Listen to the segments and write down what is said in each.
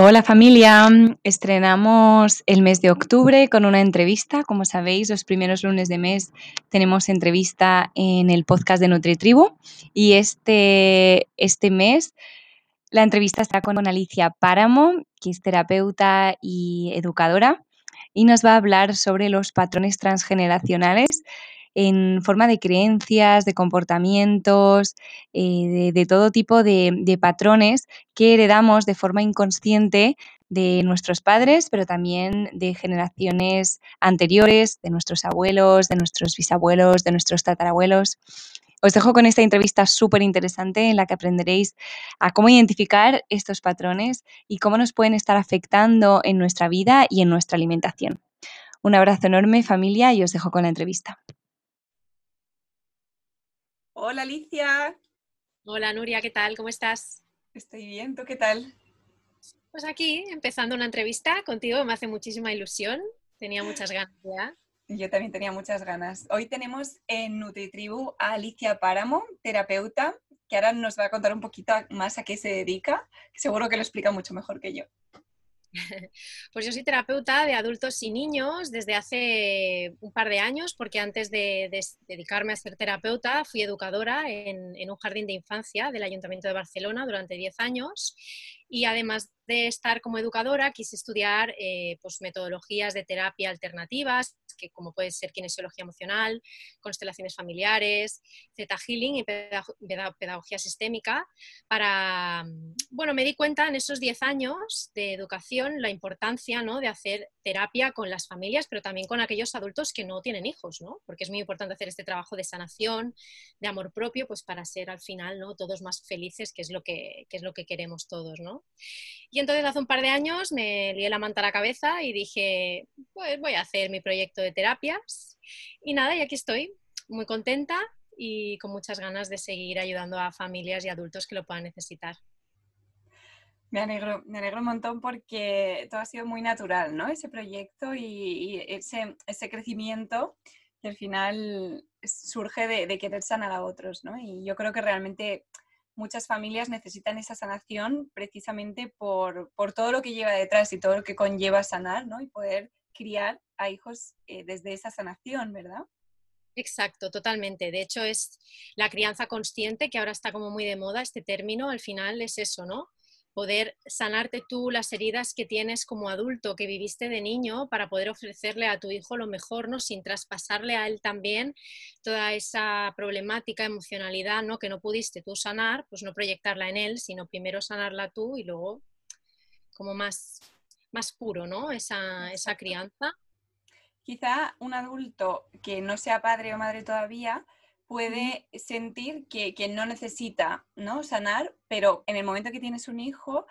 Hola familia, estrenamos el mes de octubre con una entrevista. Como sabéis, los primeros lunes de mes tenemos entrevista en el podcast de NutriTribu y este, este mes la entrevista está con Alicia Páramo, que es terapeuta y educadora, y nos va a hablar sobre los patrones transgeneracionales en forma de creencias, de comportamientos, eh, de, todo tipo de, de patrones que heredamos de forma inconsciente de nuestros padres, pero también de generaciones anteriores, de nuestros abuelos, de nuestros bisabuelos, de nuestros tatarabuelos. Os dejo con esta entrevista súper interesante en la que aprenderéis a cómo identificar estos patrones y cómo nos pueden estar afectando en nuestra vida y en nuestra alimentación. Un abrazo enorme familia y os dejo con la entrevista. Hola Alicia. Hola Nuria, ¿qué tal? ¿Cómo estás? Estoy bien, ¿tú qué tal? Pues aquí, empezando una entrevista contigo, me hace muchísima ilusión. Tenía muchas ganas ya. Yo también tenía muchas ganas. Hoy tenemos en NutriTribu a Alicia Páramo, terapeuta, que ahora nos va a contar un poquito más a qué se dedica. Seguro que lo explica mucho mejor que yo. Pues yo soy terapeuta de adultos y niños desde hace un par de años, porque antes de, dedicarme a ser terapeuta fui educadora en, un jardín de infancia del Ayuntamiento de Barcelona durante 10 años. Y además de estar como educadora quise estudiar eh, pues, metodologías de terapia alternativas, que como puede ser kinesiología emocional, constelaciones familiares, theta healing y pedagogía sistémica, para, bueno, me di cuenta en esos 10 años de educación la importancia ¿no? de hacer terapia con las familias, pero también con aquellos adultos que no tienen hijos, ¿no? porque es muy importante hacer este trabajo de sanación, de amor propio, pues para ser al final ¿no? todos más felices, que es lo que, que es lo que queremos todos. ¿no? Y entonces hace un par de años me lié la manta a la cabeza y dije, pues voy a hacer mi proyecto de terapias. Y nada, y aquí estoy, muy contenta y con muchas ganas de seguir ayudando a familias y adultos que lo puedan necesitar. Me alegro, me alegro un montón porque todo ha sido muy natural, ¿no? Ese proyecto y, ese, ese, crecimiento que al final surge de, de, querer sanar a otros, ¿no? Y yo creo que realmente muchas familias necesitan esa sanación precisamente por, todo lo que lleva detrás y todo lo que conlleva sanar, ¿no? Y poder criar a hijos eh, desde esa sanación, ¿verdad? Exacto, totalmente. De hecho, es la crianza consciente, que ahora está como muy de moda este término, al final es eso, ¿no? poder sanarte tú las heridas que tienes como adulto, que viviste de niño, para poder ofrecerle a tu hijo lo mejor, ¿no? Sin traspasarle a él también toda esa problemática, emocionalidad, ¿no? Que no pudiste tú sanar, pues no proyectarla en él, sino primero sanarla tú y luego como más, más puro, ¿no? Esa, esa crianza. Quizá un adulto que no sea padre o madre todavía, puede sentir que, no necesita ¿no? sanar, pero en el momento que tienes un hijo,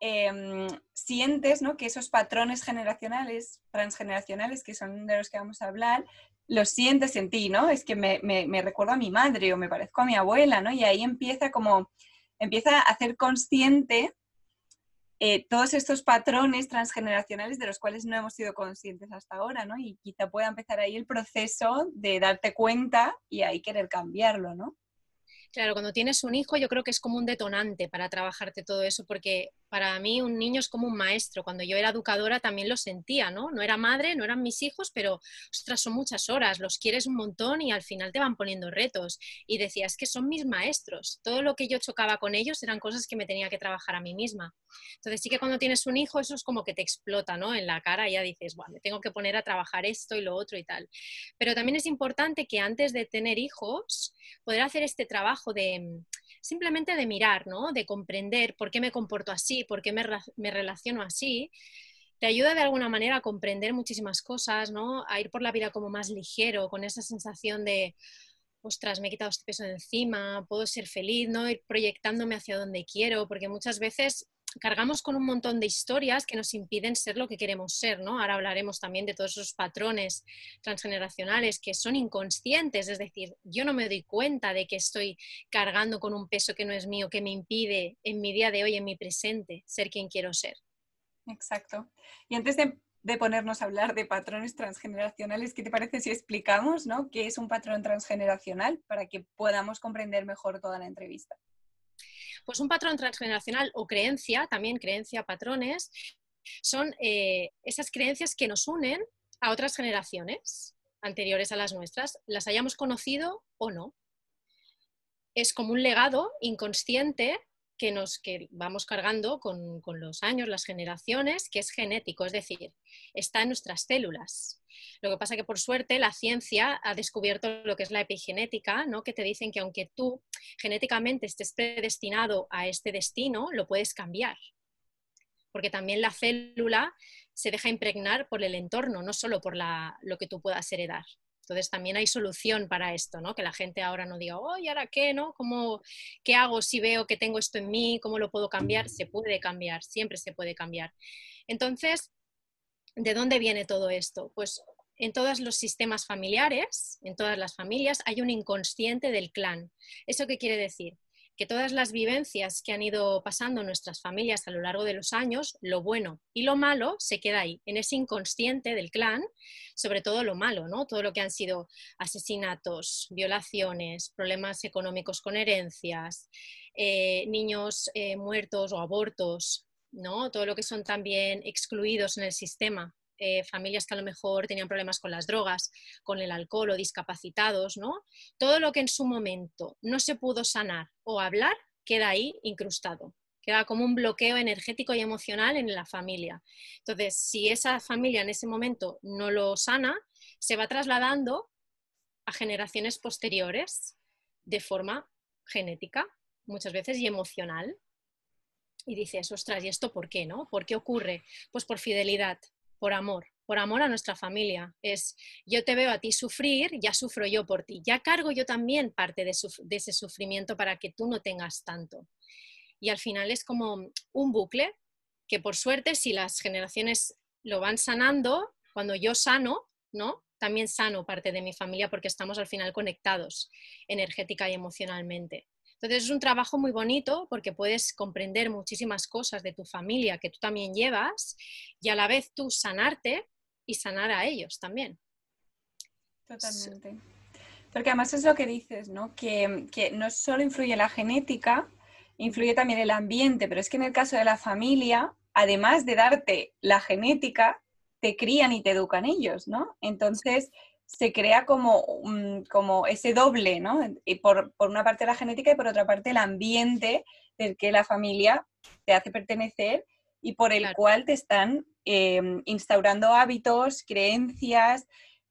em, sientes ¿no? que esos patrones generacionales, transgeneracionales, que son de los que vamos a hablar, los sientes en ti, ¿no? Es que me, me, recuerdo a mi madre o me parezco a mi abuela, ¿no? Y ahí empieza como, empieza a hacer consciente eh, todos estos patrones transgeneracionales de los cuales no hemos sido conscientes hasta ahora, ¿no? Y quizá pueda empezar ahí el proceso de darte cuenta y ahí querer cambiarlo, ¿no? Claro, cuando tienes un hijo yo creo que es como un detonante para trabajarte todo eso, porque para mí un niño es como un maestro. Cuando yo era educadora también lo sentía, ¿no? No era madre, no eran mis hijos, pero, ostras, son muchas horas, los quieres un montón y al final te van poniendo retos. Y decías que son mis maestros. Todo lo que yo chocaba con ellos eran cosas que me tenía que trabajar a mí misma. Entonces sí que cuando tienes un hijo eso es como que te explota, ¿no? En la cara ya dices, bueno, me tengo que poner a trabajar esto y lo otro y tal. Pero también es importante que antes de tener hijos, poder hacer este trabajo de simplemente de mirar, ¿no? De comprender por qué me comporto así, por qué me, me relaciono así, te ayuda de alguna manera a comprender muchísimas cosas, ¿no? A ir por la vida como más ligero, con esa sensación de, ostras, me he quitado este peso de encima, puedo ser feliz, ¿no? Ir proyectándome hacia donde quiero, porque muchas veces cargamos con un montón de historias que nos impiden ser lo que queremos ser, ¿no? Ahora hablaremos también de todos esos patrones transgeneracionales que son inconscientes, es decir, yo no me doy cuenta de que estoy cargando con un peso que no es mío, que me impide en mi día de hoy, en mi presente, ser quien quiero ser. Exacto. Y antes de, ponernos a hablar de patrones transgeneracionales, ¿qué te parece si explicamos ¿no? qué es un patrón transgeneracional para que podamos comprender mejor toda la entrevista? Pues un patrón transgeneracional o creencia, también creencia, patrones, son eh, esas creencias que nos unen a otras generaciones anteriores a las nuestras, las hayamos conocido o no. Es como un legado inconsciente que nos que vamos cargando con, los años, las generaciones, que es genético, es decir, está en nuestras células. Lo que pasa que por suerte la ciencia ha descubierto lo que es la epigenética, ¿no? que te dicen que aunque tú genéticamente estés predestinado a este destino, lo puedes cambiar. Porque también la célula se deja impregnar por el entorno, no solo por lo que tú puedas heredar. Entonces también hay solución para esto, ¿no? Que la gente ahora no diga, oh, ¿y ahora qué, no? ¿Cómo, ¿Qué hago si veo que tengo esto en mí? ¿Cómo lo puedo cambiar? Se puede cambiar, siempre se puede cambiar. Entonces, ¿de dónde viene todo esto? Pues en todos los sistemas familiares, en todas las familias, hay un inconsciente del clan. ¿Eso qué quiere decir? Que todas las vivencias que han ido pasando nuestras familias a lo largo de los años, lo bueno y lo malo se queda ahí, en ese inconsciente del clan, sobre todo lo malo, ¿no? Todo lo que han sido asesinatos, violaciones, problemas económicos con herencias, eh, niños eh, muertos o abortos, ¿no? Todo lo que son también excluidos en el sistema eh, familias que a lo mejor tenían problemas con las drogas, con el alcohol o discapacitados, ¿no? Todo lo que en su momento no se pudo sanar o hablar queda ahí incrustado. Queda como un bloqueo energético y emocional en la familia. Entonces, si esa familia en ese momento no lo sana, se va trasladando a generaciones posteriores de forma genética, muchas veces, y emocional. Y dices, ostras, ¿y esto por qué, no? ¿Por qué ocurre? Pues por fidelidad, por amor, por amor a nuestra familia. Es yo te veo a ti sufrir, ya sufro yo por ti, ya cargo yo también parte de, ese sufrimiento para que tú no tengas tanto. Y al final es como un bucle que por suerte si las generaciones lo van sanando, cuando yo sano, ¿no? También sano parte de mi familia porque estamos al final conectados energética y emocionalmente. Entonces es un trabajo muy bonito porque puedes comprender muchísimas cosas de tu familia que tú también llevas y a la vez tú sanarte y sanar a ellos también. Totalmente. Porque además es lo que dices, ¿no? Que, que no solo influye la genética, influye también el ambiente, pero es que en el caso de la familia, además de darte la genética, te crían y te educan ellos, ¿no? Entonces, se crea como, como ese doble, ¿no? Y por, una parte la genética y por otra parte el ambiente del que la familia te hace pertenecer y por el cual te están em, instaurando hábitos, creencias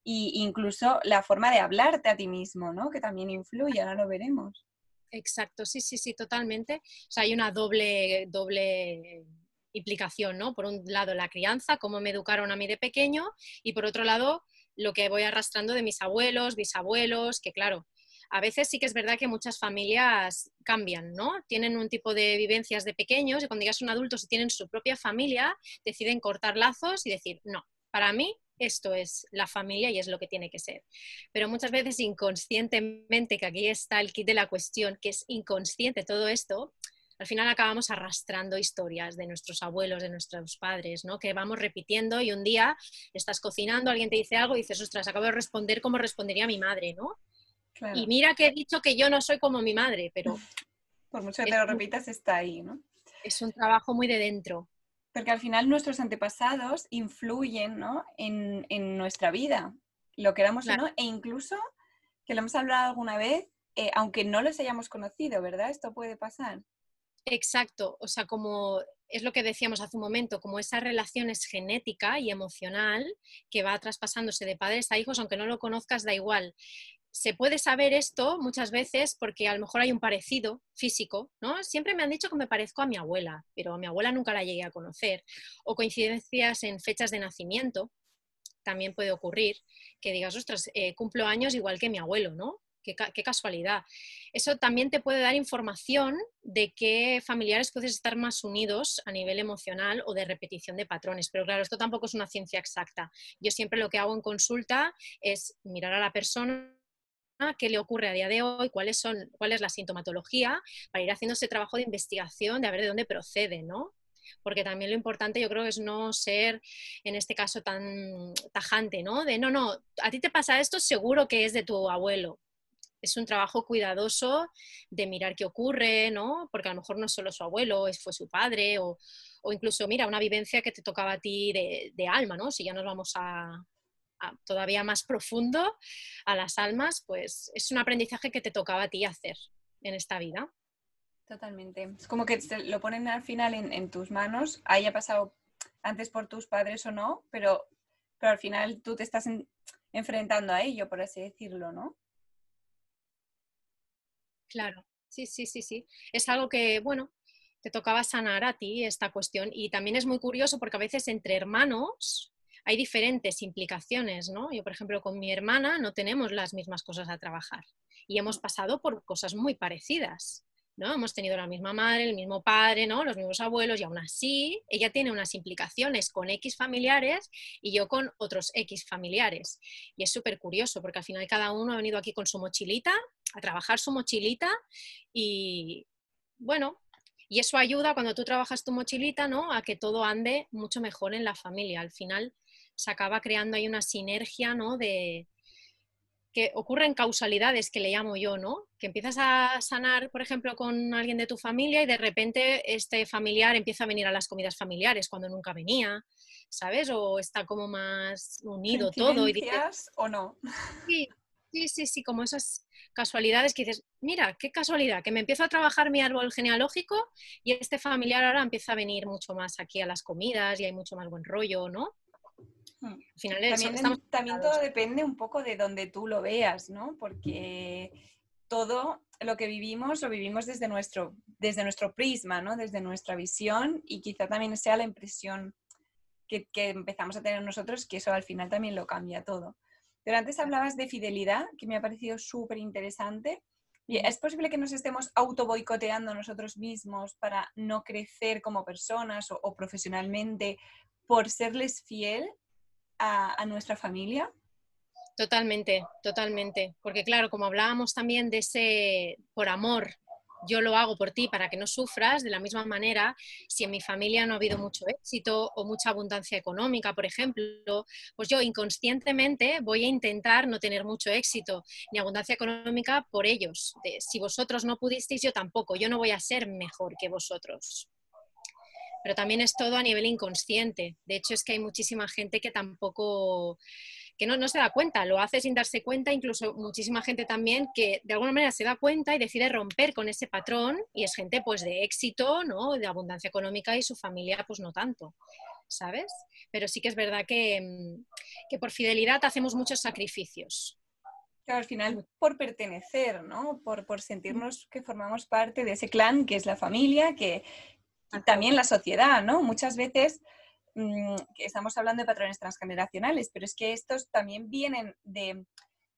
e incluso la forma de hablarte a ti mismo, ¿no? Que también influye, ahora lo veremos. Exacto, sí, sí, sí, totalmente. O sea, hay una doble, doble implicación, ¿no? Por un lado, la crianza, cómo me educaron a mí de pequeño, y por otro lado, lo que voy arrastrando de mis abuelos, bisabuelos, que claro, a veces sí que es verdad que muchas familias cambian, ¿no? Tienen un tipo de vivencias de pequeños y cuando ya son adultos y tienen su propia familia, deciden cortar lazos y decir, no, para mí esto es la familia y es lo que tiene que ser. Pero muchas veces inconscientemente, que aquí está el kit de la cuestión, que es inconsciente todo esto, al final acabamos arrastrando historias de nuestros abuelos, de nuestros padres, ¿no? Que vamos repitiendo y un día estás cocinando, alguien te dice algo y dices, ostras, acabo de responder como respondería mi madre, ¿no? Y mira que he dicho que yo no soy como mi madre, pero... Por mucho que te lo repitas, está ahí, ¿no? Es un trabajo muy de dentro. Porque al final nuestros antepasados influyen ¿no? en, nuestra vida, lo queramos o no, e incluso, que lo hemos hablado alguna vez, eh, aunque no los hayamos conocido, ¿verdad? Esto puede pasar. Exacto, o sea, como es lo que decíamos hace un momento, como esa relación es genética y emocional que va traspasándose de padres a hijos, aunque no lo conozcas, da igual. Se puede saber esto muchas veces porque a lo mejor hay un parecido físico, ¿no? Siempre me han dicho que me parezco a mi abuela, pero a mi abuela nunca la llegué a conocer. O coincidencias en fechas de nacimiento, también puede ocurrir, que digas, ostras, eh, cumplo años igual que mi abuelo, ¿no? Qué, casualidad. Eso también te puede dar información de qué familiares puedes estar más unidos a nivel emocional o de repetición de patrones. Pero claro, esto tampoco es una ciencia exacta. Yo siempre lo que hago en consulta es mirar a la persona qué le ocurre a día de hoy, cuáles son, cuál es la sintomatología, para ir haciendo ese trabajo de investigación, de ver de dónde procede, ¿no? porque también lo importante yo creo es no ser en este caso tan tajante, ¿no? De no, no, a ti te pasa esto, seguro que es de tu abuelo es un trabajo cuidadoso de mirar qué ocurre, ¿no? Porque a lo mejor no es solo su abuelo, fue su padre, o, incluso, mira, una vivencia que te tocaba a ti de, alma, ¿no? Si ya nos vamos a, todavía más profundo a las almas, pues es un aprendizaje que te tocaba a ti hacer en esta vida. Totalmente. Es como que lo ponen al final en, tus manos, haya pasado antes por tus padres o no, pero, pero al final tú te estás enfrentando a ello, por así decirlo, ¿no? Claro, sí, sí, sí, sí. Es algo que, bueno, te tocaba sanar a ti esta cuestión. Y también es muy curioso porque a veces entre hermanos hay diferentes implicaciones, ¿no? Yo, por ejemplo, con mi hermana no tenemos las mismas cosas a trabajar y hemos pasado por cosas muy parecidas. ¿No? Hemos tenido la misma madre, el mismo padre, ¿no? Los mismos abuelos y aún así ella tiene unas implicaciones con X familiares y yo con otros X familiares. Y es súper curioso porque al final cada uno ha venido aquí con su mochilita, a trabajar su mochilita y bueno, y eso ayuda cuando tú trabajas tu mochilita, ¿no? A que todo ande mucho mejor en la familia. Al final se acaba creando ahí una sinergia, ¿no? De, que ocurren causalidades que le llamo yo, ¿no? Que empiezas a sanar, por ejemplo, con alguien de tu familia y de repente este familiar empieza a venir a las comidas familiares cuando nunca venía, ¿sabes? O está como más unido todo. Y dices, o no? Sí, sí, sí, sí, como esas casualidades que dices, mira, qué casualidad, que me empiezo a trabajar mi árbol genealógico y este familiar ahora empieza a venir mucho más aquí a las comidas y hay mucho más buen rollo, ¿no? Hmm. también, todo depende un poco de donde tú lo veas, ¿no? Porque todo lo que vivimos lo vivimos desde nuestro, desde nuestro prisma, ¿no? Desde nuestra visión y quizá también sea la impresión que, empezamos a tener nosotros, que eso al final también lo cambia todo. Pero antes hablabas de fidelidad, que me ha parecido súper interesante. ¿Es posible que nos estemos auto boicoteando nosotros mismos para no crecer como personas o, o profesionalmente por serles fiel a, nuestra familia? Totalmente, totalmente. Porque claro, como hablábamos también de ese por amor, yo lo hago por ti para que no sufras, de la misma manera, si en mi familia no ha habido mucho éxito o mucha abundancia económica, por ejemplo, pues yo inconscientemente voy a intentar no tener mucho éxito ni abundancia económica por ellos. si vosotros no pudisteis, yo tampoco, yo no voy a ser mejor que vosotros pero también es todo a nivel inconsciente. De hecho, es que hay muchísima gente que tampoco, que no, no, se da cuenta, lo hace sin darse cuenta, incluso muchísima gente también que de alguna manera se da cuenta y decide romper con ese patrón y es gente pues de éxito, ¿no? de abundancia económica y su familia pues no tanto. ¿Sabes? Pero sí que es verdad que, que por fidelidad hacemos muchos sacrificios. Claro, al final por pertenecer, ¿no? Por, por, sentirnos que formamos parte de ese clan que es la familia, que, también la sociedad, ¿no? Muchas veces mm, estamos hablando de patrones transgeneracionales, pero es que estos también vienen de,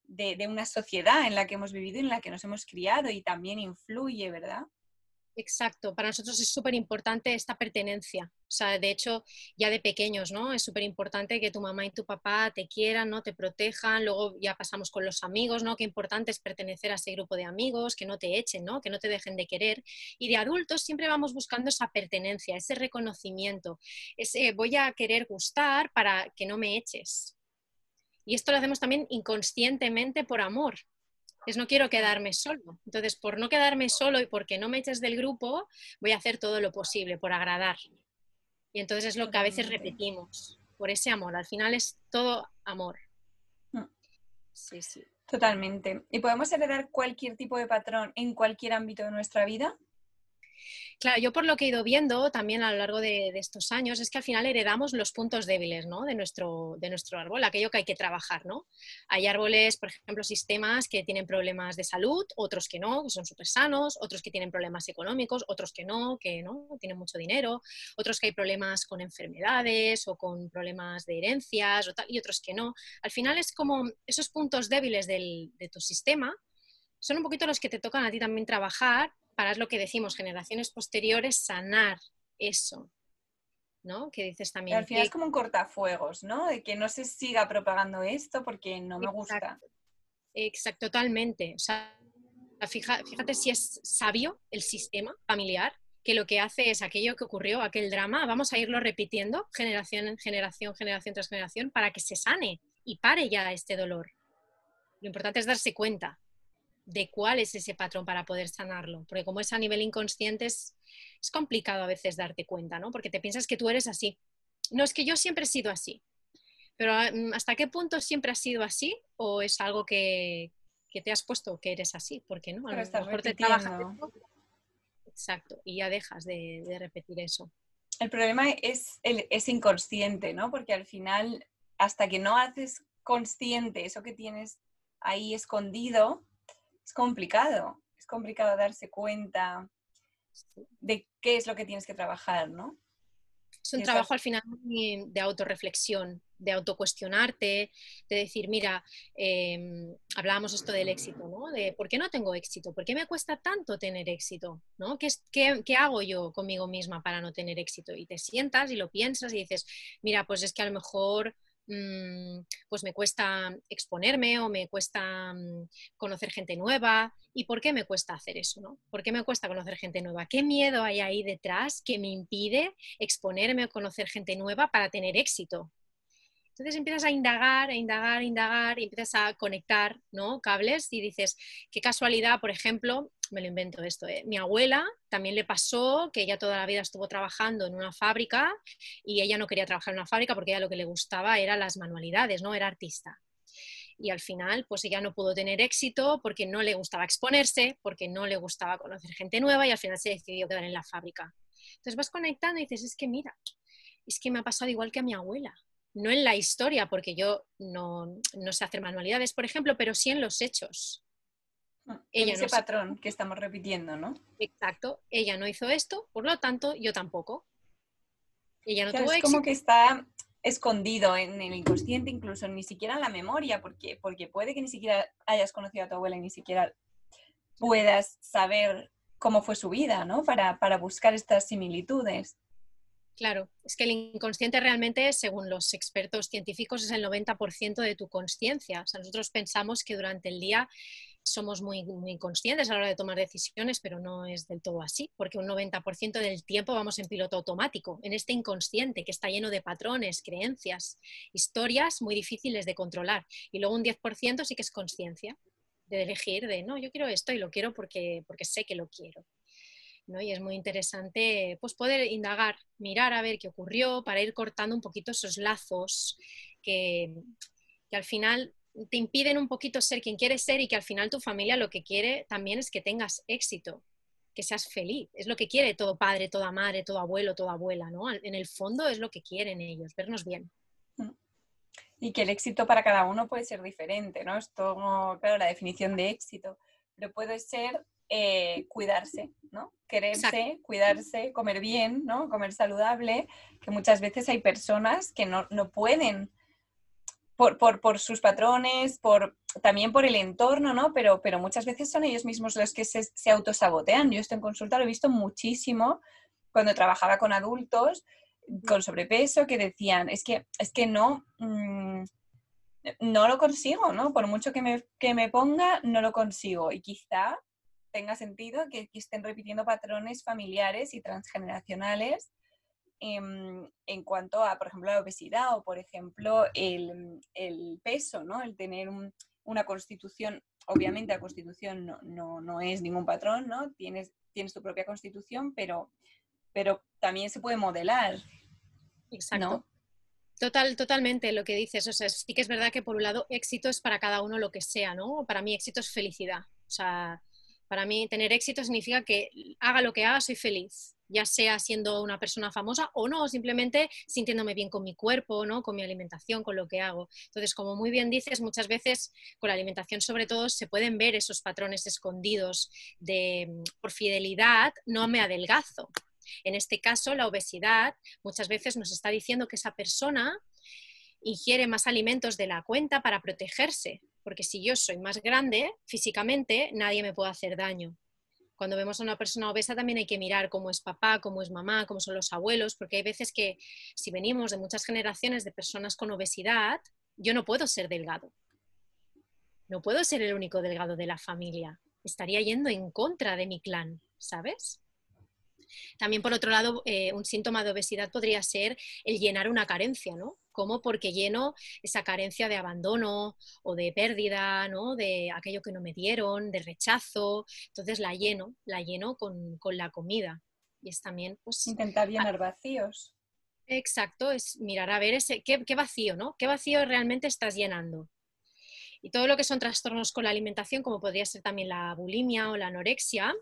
de, una sociedad en la que hemos vivido, en la que nos hemos criado y también influye, ¿verdad? Exacto, para nosotros es súper importante esta pertenencia. O sea, de hecho, ya de pequeños, ¿no? Es súper importante que tu mamá y tu papá te quieran, ¿no? Te protejan. Luego ya pasamos con los amigos, ¿no? Qué importante es pertenecer a ese grupo de amigos, que no te echen, ¿no? Que no te dejen de querer. Y de adultos siempre vamos buscando esa pertenencia, ese reconocimiento, ese voy a querer gustar para que no me eches. Y esto lo hacemos también inconscientemente por amor, es no quiero quedarme solo. Entonces, por no quedarme solo y porque no me eches del grupo, voy a hacer todo lo posible por agradar. Y entonces es lo que a veces repetimos, por ese amor. Al final es todo amor. Mm. Sí, sí. Totalmente. ¿Y podemos heredar cualquier tipo de patrón en cualquier ámbito de nuestra vida? Claro, yo por lo que he ido viendo también a lo largo de, estos años es que al final heredamos los puntos débiles ¿no? de, nuestro, de nuestro árbol, aquello que hay que trabajar. ¿no? Hay árboles, por ejemplo, sistemas que tienen problemas de salud, otros que no, que son súper sanos, otros que tienen problemas económicos, otros que no, que no tienen mucho dinero, otros que hay problemas con enfermedades o con problemas de herencias y otros que no. Al final es como esos puntos débiles del, de tu sistema son un poquito los que te tocan a ti también trabajar para lo que decimos, generaciones posteriores, sanar eso. ¿no? Que dices también. al final es como un cortafuegos, ¿no? De que no se siga propagando esto porque no me gusta. Exacto, totalmente. O sea, fíjate si es sabio el sistema familiar, que lo que hace es aquello que ocurrió, aquel drama, vamos a irlo repitiendo generación en generación, generación tras generación, para que se sane y pare ya este dolor. Lo importante es darse cuenta de cuál es ese patrón para poder sanarlo. Porque como es a nivel inconsciente, es, complicado a veces darte cuenta, ¿no? Porque te piensas que tú eres así. No, es que yo siempre he sido así. Pero mm, ¿hasta qué punto siempre has sido así? ¿O es algo que, te has puesto que eres así? Porque no, a lo mejor te trabajas. Exacto, y ya dejas de, repetir eso. El problema es, es inconsciente, ¿no? Porque al final, hasta que no haces consciente eso que tienes ahí escondido, es complicado, es complicado darse cuenta de qué es lo que tienes que trabajar, ¿no? Es un trabajo al final de autorreflexión, de autocuestionarte, de decir, mira, em, hablábamos esto del éxito, ¿no? De por qué no tengo éxito, por qué me cuesta tanto tener éxito, ¿no? ¿Qué, qué, qué hago yo conmigo misma para no tener éxito? Y te sientas y lo piensas y dices, mira, pues es que a lo mejor pues me cuesta exponerme o me cuesta mm, conocer gente nueva. ¿Y por qué me cuesta hacer eso? ¿no? ¿Por qué me cuesta conocer gente nueva? ¿Qué miedo hay ahí detrás que me impide exponerme o conocer gente nueva para tener éxito? Entonces empiezas a indagar, a indagar, a indagar y empiezas a conectar ¿no? cables y dices, qué casualidad, por ejemplo, me lo invento esto, ¿eh? mi abuela también le pasó que ella toda la vida estuvo trabajando en una fábrica y ella no quería trabajar en una fábrica porque ella lo que le gustaba era las manualidades, ¿no? Era artista. Y al final, pues ella no pudo tener éxito porque no le gustaba exponerse, porque no le gustaba conocer gente nueva y al final se decidió quedar en la fábrica. Entonces vas conectando y dices, es que mira, es que me ha pasado igual que a mi abuela no en la historia, porque yo no, sé hacer manualidades, por ejemplo, pero sí en los hechos. Ah, ella ese patrón que estamos repitiendo, ¿no? Exacto. Ella no hizo esto, por lo tanto, yo tampoco. Ella no tuvo es como que está escondido en el inconsciente, incluso ni siquiera en la memoria, porque, porque puede que ni siquiera hayas conocido a tu abuela y ni siquiera puedas saber cómo fue su vida, ¿no? Para, para buscar estas similitudes. Claro, es que el inconsciente realmente, según los expertos científicos, es el 90% de tu conciencia. O sea, nosotros pensamos que durante el día somos muy, muy conscientes a la hora de tomar decisiones, pero no es del todo así, porque un 90% del tiempo vamos en piloto automático, en este inconsciente que está lleno de patrones, creencias, historias muy difíciles de controlar. Y luego un 10% sí que es conciencia, de elegir, de no, yo quiero esto y lo quiero porque, porque sé que lo quiero. Y es muy interesante pues, poder indagar, mirar a ver qué ocurrió para ir cortando un poquito esos lazos que, al final te impiden un poquito ser quien quieres ser y que al final tu familia lo que quiere también es que tengas éxito, que seas feliz. Es lo que quiere todo padre, toda madre, todo abuelo, toda abuela, ¿no? En el fondo es lo que quieren ellos, vernos bien. Mm. Y que el éxito para cada uno puede ser diferente, ¿no? Esto, claro, la definición de éxito, pero puede ser eh, cuidarse, ¿no? Quererse, cuidarse, comer bien, ¿no? Comer saludable, que muchas veces hay personas que no, pueden por, sus patrones, por, también por el entorno, ¿no? Pero, pero muchas veces son ellos mismos los que se, se autosabotean. Yo esto en consulta lo he visto muchísimo cuando trabajaba con adultos con sobrepeso que decían, es que, es que no, mm, no lo consigo, ¿no? Por mucho que me, que me ponga, no lo consigo. Y quizá tenga sentido que, estén repitiendo patrones familiares y transgeneracionales en, cuanto a, por ejemplo, la obesidad o, por ejemplo, el, peso, ¿no? El tener un, una constitución, obviamente la constitución no, es ningún patrón, ¿no? Tienes, tienes tu propia constitución, pero, pero también se puede modelar. Exacto. Total, totalmente lo que dices. O sea, sí que es verdad que por un lado éxito es para cada uno lo que sea, ¿no? Para mí éxito es felicidad. O sea, para mí tener éxito significa que haga lo que haga, soy feliz ya sea siendo una persona famosa o no, simplemente sintiéndome bien con mi cuerpo, ¿no? con mi alimentación, con lo que hago. Entonces, como muy bien dices, muchas veces con la alimentación sobre todo se pueden ver esos patrones escondidos de por fidelidad, no me adelgazo. En este caso, la obesidad muchas veces nos está diciendo que esa persona ingiere más alimentos de la cuenta para protegerse, porque si yo soy más grande físicamente, nadie me puede hacer daño cuando vemos a una persona obesa también hay que mirar cómo es papá, cómo es mamá, cómo son los abuelos, porque hay veces que si venimos de muchas generaciones de personas con obesidad, yo no puedo ser delgado. No puedo ser el único delgado de la familia. Estaría yendo en contra de mi clan, ¿sabes? También, por otro lado, eh, un síntoma de obesidad podría ser el llenar una carencia, ¿no? Como porque lleno esa carencia de abandono o de pérdida, ¿no? De aquello que no me dieron, de rechazo. Entonces la lleno, la lleno con, la comida. Y es también, pues... Intentar llenar vacíos. Exacto, es mirar a ver ese, qué, qué vacío, ¿no? ¿Qué vacío realmente estás llenando? Y todo lo que son trastornos con la alimentación, como podría ser también la bulimia o la anorexia,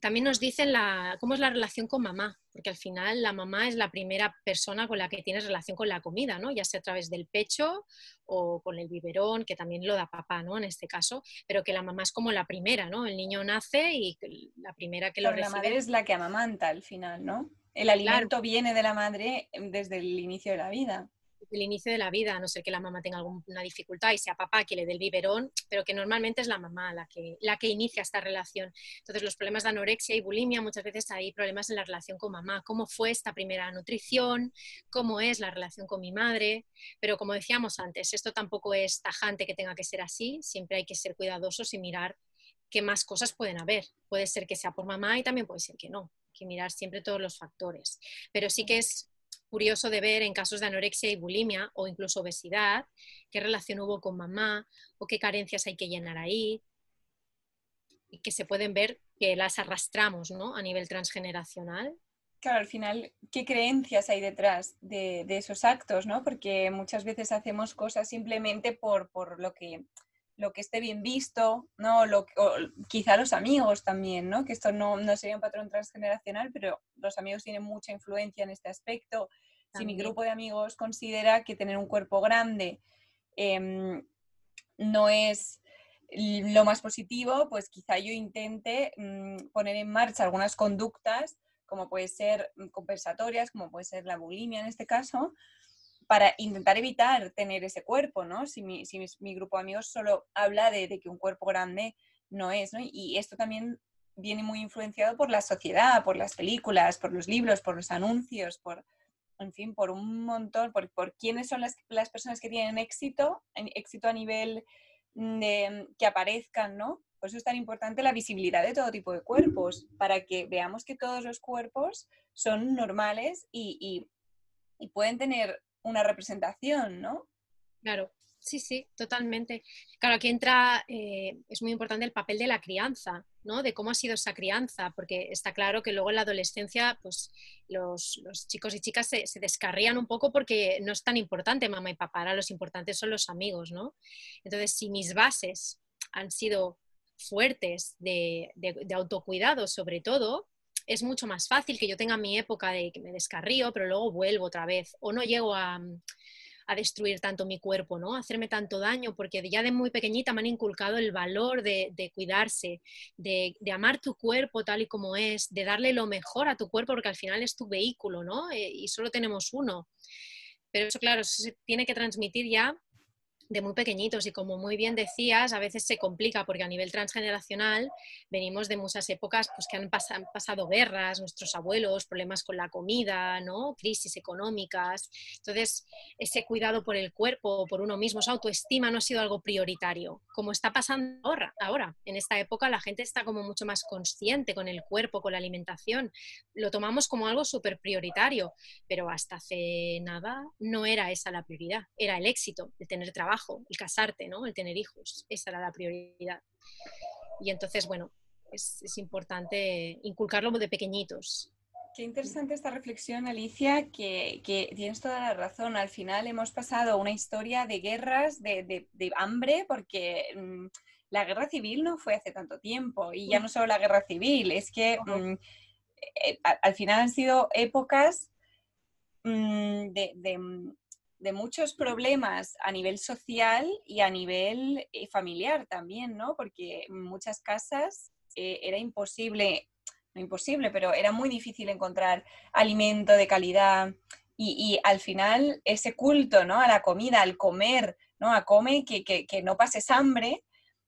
también nos dicen la, cómo es la relación con mamá, porque al final la mamá es la primera persona con la que tienes relación con la comida, ¿no? Ya sea a través del pecho o con el biberón, que también lo da papá, ¿no? En este caso, pero que la mamá es como la primera, ¿no? El niño nace y la primera que lo recibe... La madre es la que amamanta al final, ¿no? El alimento viene de la madre desde el inicio de la vida el inicio de la vida, a no ser que la mamá tenga alguna dificultad y sea papá que le dé el biberón, pero que normalmente es la mamá la que, la que inicia esta relación. Entonces, los problemas de anorexia y bulimia, muchas veces hay problemas en la relación con mamá. ¿Cómo fue esta primera nutrición? ¿Cómo es la relación con mi madre? Pero como decíamos antes, esto tampoco es tajante que tenga que ser así, siempre hay que ser cuidadosos y mirar qué más cosas pueden haber. Puede ser que sea por mamá y también puede ser que no. Que mirar siempre todos los factores. Pero sí que es curioso de ver en casos de anorexia y bulimia o incluso obesidad, qué relación hubo con mamá o qué carencias hay que llenar ahí y que se pueden ver que las arrastramos ¿no? a nivel transgeneracional. Claro, al final, ¿qué creencias hay detrás de, esos actos? ¿no? Porque muchas veces hacemos cosas simplemente por, por lo que lo que esté bien visto, ¿no? Lo, quizá los amigos también, ¿no? Que esto no, no, sería un patrón transgeneracional, pero los amigos tienen mucha influencia en este aspecto. Si mi grupo de amigos considera que tener un cuerpo grande em, no es lo más positivo, pues quizá yo intente mm, poner en marcha algunas conductas, como puede ser compensatorias, como puede ser la bulimia en este caso, para intentar evitar tener ese cuerpo, ¿no? Si mi, grupo de amigos solo habla de, que un cuerpo grande no es, ¿no? Y esto también viene muy influenciado por la sociedad, por las películas, por los libros, por los anuncios, por, en fin, por un montón, por, por quiénes son las, las, personas que tienen éxito, éxito a nivel de que aparezcan, ¿no? Por eso es tan importante la visibilidad de todo tipo de cuerpos, para que veamos que todos los cuerpos son normales y, y pueden tener una representación, ¿no? Claro, sí, sí, totalmente. Claro, aquí entra, eh, es muy importante el papel de la crianza, ¿no? De cómo ha sido esa crianza, porque está claro que luego en la adolescencia, pues los, chicos y chicas se, descarrían un poco porque no es tan importante mamá y papá, ahora los importantes son los amigos, ¿no? Entonces, si mis bases han sido fuertes de, de autocuidado sobre todo, es mucho más fácil que yo tenga mi época de que me descarrío, pero luego vuelvo otra vez, o no llego a, destruir tanto mi cuerpo, ¿no? A hacerme tanto daño, porque ya de muy pequeñita me han inculcado el valor de, cuidarse, de, amar tu cuerpo tal y como es, de darle lo mejor a tu cuerpo, porque al final es tu vehículo, ¿no? Eh, y solo tenemos uno. Pero eso, claro, se tiene que transmitir ya de muy pequeñitos y como muy bien decías, a veces se complica porque a nivel transgeneracional venimos de muchas épocas pues, que han, pasado guerras, nuestros abuelos, problemas con la comida, ¿no? crisis económicas. Entonces, ese cuidado por el cuerpo, por uno mismo, esa autoestima no ha sido algo prioritario, como está pasando ahora. ahora. En esta época la gente está como mucho más consciente con el cuerpo, con la alimentación, lo tomamos como algo súper prioritario, pero hasta hace nada no era esa la prioridad, era el éxito, el tener trabajo, el casarte, ¿no? el tener hijos, esa era la prioridad. Y entonces, bueno, es, es importante inculcarlo de pequeñitos. Qué interesante esta reflexión, Alicia, que, que, tienes toda la razón. Al final hemos pasado una historia de guerras, de, de, de hambre, porque mmm, la guerra civil no fue hace tanto tiempo. Y ya no solo la guerra civil, es que mmm, eh, al final han sido épocas mmm, de, de, muchos problemas a nivel social y a nivel eh, familiar también, ¿no? Porque en muchas casas eh, era imposible no imposible, pero era muy difícil encontrar alimento de calidad y, y, al final ese culto ¿no? a la comida, al comer, ¿no? a comer que, que, que no pases hambre,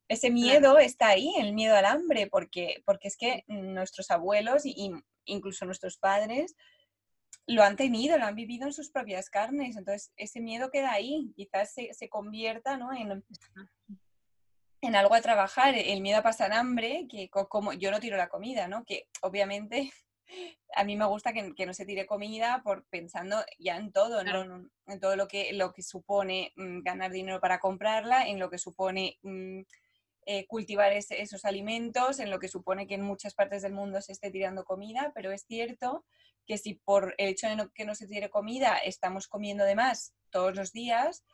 ese miedo claro. está ahí, el miedo al hambre, porque, porque es que nuestros abuelos y, incluso nuestros padres lo han tenido, lo han vivido en sus propias carnes, entonces ese miedo queda ahí, quizás se, se convierta ¿no? en, en algo a trabajar, el miedo a pasar hambre, que como yo no tiro la comida, ¿no? Que obviamente a mí me gusta que, que no se tire comida por pensando ya en todo, ¿no? En todo lo que, lo que supone mmm, ganar dinero para comprarla, en lo que supone mmm, eh, cultivar ese, esos alimentos, en lo que supone que en muchas partes del mundo se esté tirando comida, pero es cierto que si por el hecho de no, que no se tire comida estamos comiendo de más todos los días,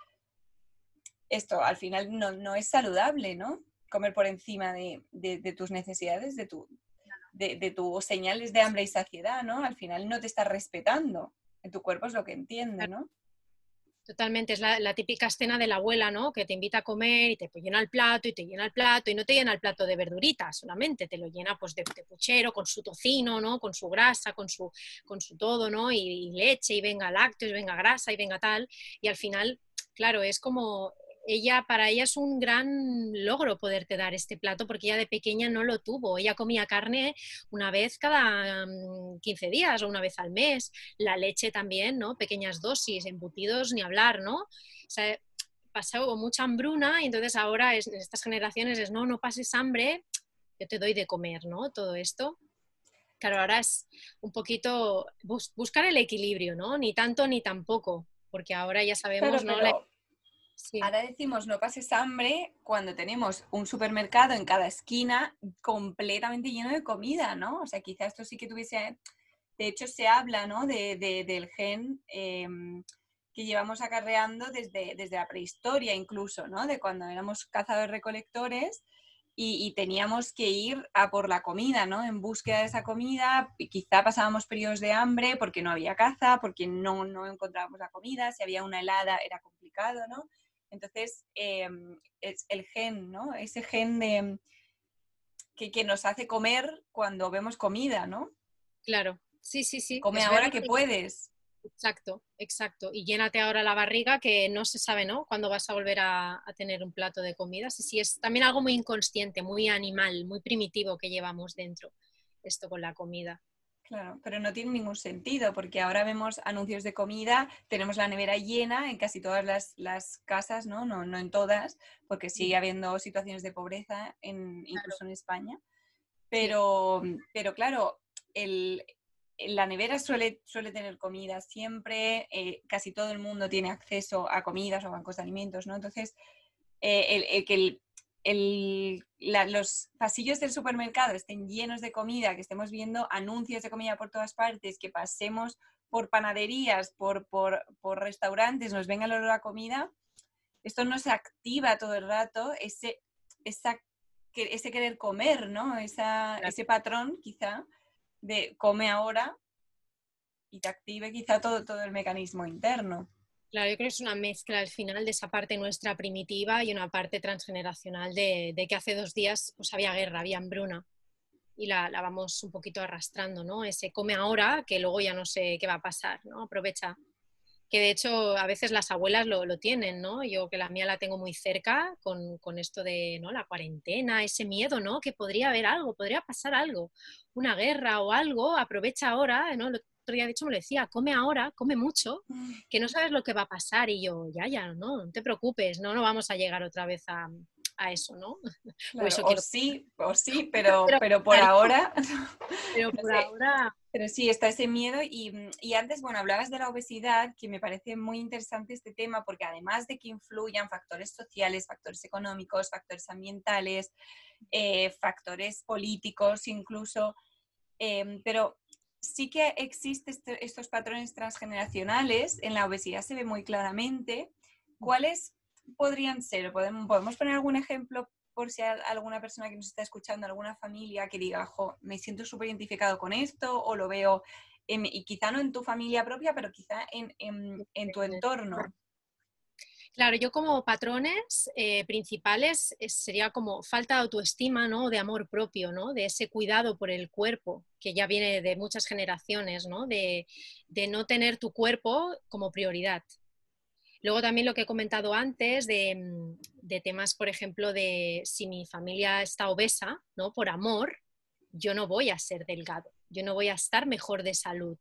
esto al final no, no, es saludable, ¿no? Comer por encima de, de, de tus necesidades, de, tu, de, de tus señales de hambre y saciedad, ¿no? Al final no te estás respetando. En tu cuerpo es lo que entiende, ¿no? Totalmente, es la, la, típica escena de la abuela, ¿no? Que te invita a comer y te llena el plato y te llena el plato y no te llena el plato de verduritas solamente, te lo llena pues de, de puchero, con su tocino, ¿no? Con su grasa, con su, con su todo, ¿no? Y, y leche, y venga lácteos, venga grasa, y venga tal. Y al final, claro, es como ella, para ella es un gran logro poderte dar este plato porque ella de pequeña no lo tuvo. Ella comía carne una vez cada 15 días o una vez al mes. La leche también, ¿no? Pequeñas dosis, embutidos, ni hablar, ¿no? O sea, pasó mucha hambruna y entonces ahora es, en estas generaciones es, no, no pases hambre, yo te doy de comer, ¿no? Todo esto. Claro, ahora es un poquito bus buscar el equilibrio, ¿no? Ni tanto ni tampoco, porque ahora ya sabemos, pero, ¿no? Pero... Ahora decimos no pases hambre cuando tenemos un supermercado en cada esquina completamente lleno de comida, ¿no? O sea, quizás esto sí que tuviese... De hecho, se habla, ¿no? De, de, del gen eh, que llevamos acarreando desde, desde la prehistoria incluso, ¿no? De cuando éramos cazadores-recolectores y, y, teníamos que ir a por la comida, ¿no? En búsqueda de esa comida, quizá pasábamos periodos de hambre porque no había caza, porque no, no encontrábamos la comida, si había una helada era complicado, ¿no? Entonces, eh, es el gen, ¿no? Ese gen de, que, que, nos hace comer cuando vemos comida, ¿no? Claro, sí, sí, sí. Come es ahora que puedes. Exacto, exacto. Y llénate ahora la barriga que no se sabe, ¿no? Cuándo vas a volver a, a, tener un plato de comida. Sí, sí, es también algo muy inconsciente, muy animal, muy primitivo que llevamos dentro, esto con la comida. Claro, pero no tiene ningún sentido porque ahora vemos anuncios de comida, tenemos la nevera llena en casi todas las, las casas, ¿no? ¿no? No en todas, porque sigue habiendo situaciones de pobreza en, incluso claro. en España. Pero, pero claro, el, la nevera suele, suele tener comida siempre, eh, casi todo el mundo tiene acceso a comidas o bancos de alimentos, ¿no? Entonces, eh, el, el, que el, el, la, los pasillos del supermercado estén llenos de comida, que estemos viendo anuncios de comida por todas partes, que pasemos por panaderías, por, por, por restaurantes, nos venga el olor a comida, esto no se activa todo el rato, ese, esa, ese querer comer, ¿no? Esa, claro. Ese patrón quizá de come ahora y te active quizá todo, todo el mecanismo interno. Claro, yo creo que es una mezcla al final de esa parte nuestra primitiva y una parte transgeneracional de, que hace dos días pues, había guerra, había hambruna y la, vamos un poquito arrastrando, ¿no? Ese come ahora que luego ya no sé qué va a pasar, ¿no? Aprovecha. Que de hecho a veces las abuelas lo tienen, ¿no? Yo que la mía la tengo muy cerca con, con, esto de ¿no? la cuarentena, ese miedo, ¿no? Que podría haber algo, podría pasar algo, una guerra o algo, aprovecha ahora, ¿no? Otro día, de hecho, me lo decía, come ahora, come mucho, Mm. que no sabes lo que va a pasar. Y yo, ya, ya, no, no te preocupes, no, no vamos a llegar otra vez a, a eso, ¿no? o sí, o sí, pero, pero, por ahora... Pero por ahora... Pero sí, está ese miedo y, y, antes, bueno, hablabas de la obesidad, que me parece muy interesante este tema, porque además de que influyan factores sociales, factores económicos, factores ambientales, eh, factores políticos incluso, em, pero sí que existen este, estos patrones transgeneracionales, en la obesidad se ve muy claramente. ¿Cuáles podrían ser? ¿Podemos, podemos poner algún ejemplo por si hay alguna persona que nos está escuchando, alguna familia que diga, jo, me siento súper identificado con esto o lo veo, y quizá no en tu familia propia, pero quizá en, en, tu entorno. Claro, yo como patrones eh, principales sería como falta de autoestima, ¿no? De amor propio, ¿no? De ese cuidado por el cuerpo, que ya viene de muchas generaciones, ¿no? De, de no tener tu cuerpo como prioridad. Luego también lo que he comentado antes mm, de, temas, por ejemplo, de si mi familia está obesa, ¿no? Por amor, yo no voy a ser delgado, yo no voy a estar mejor de salud.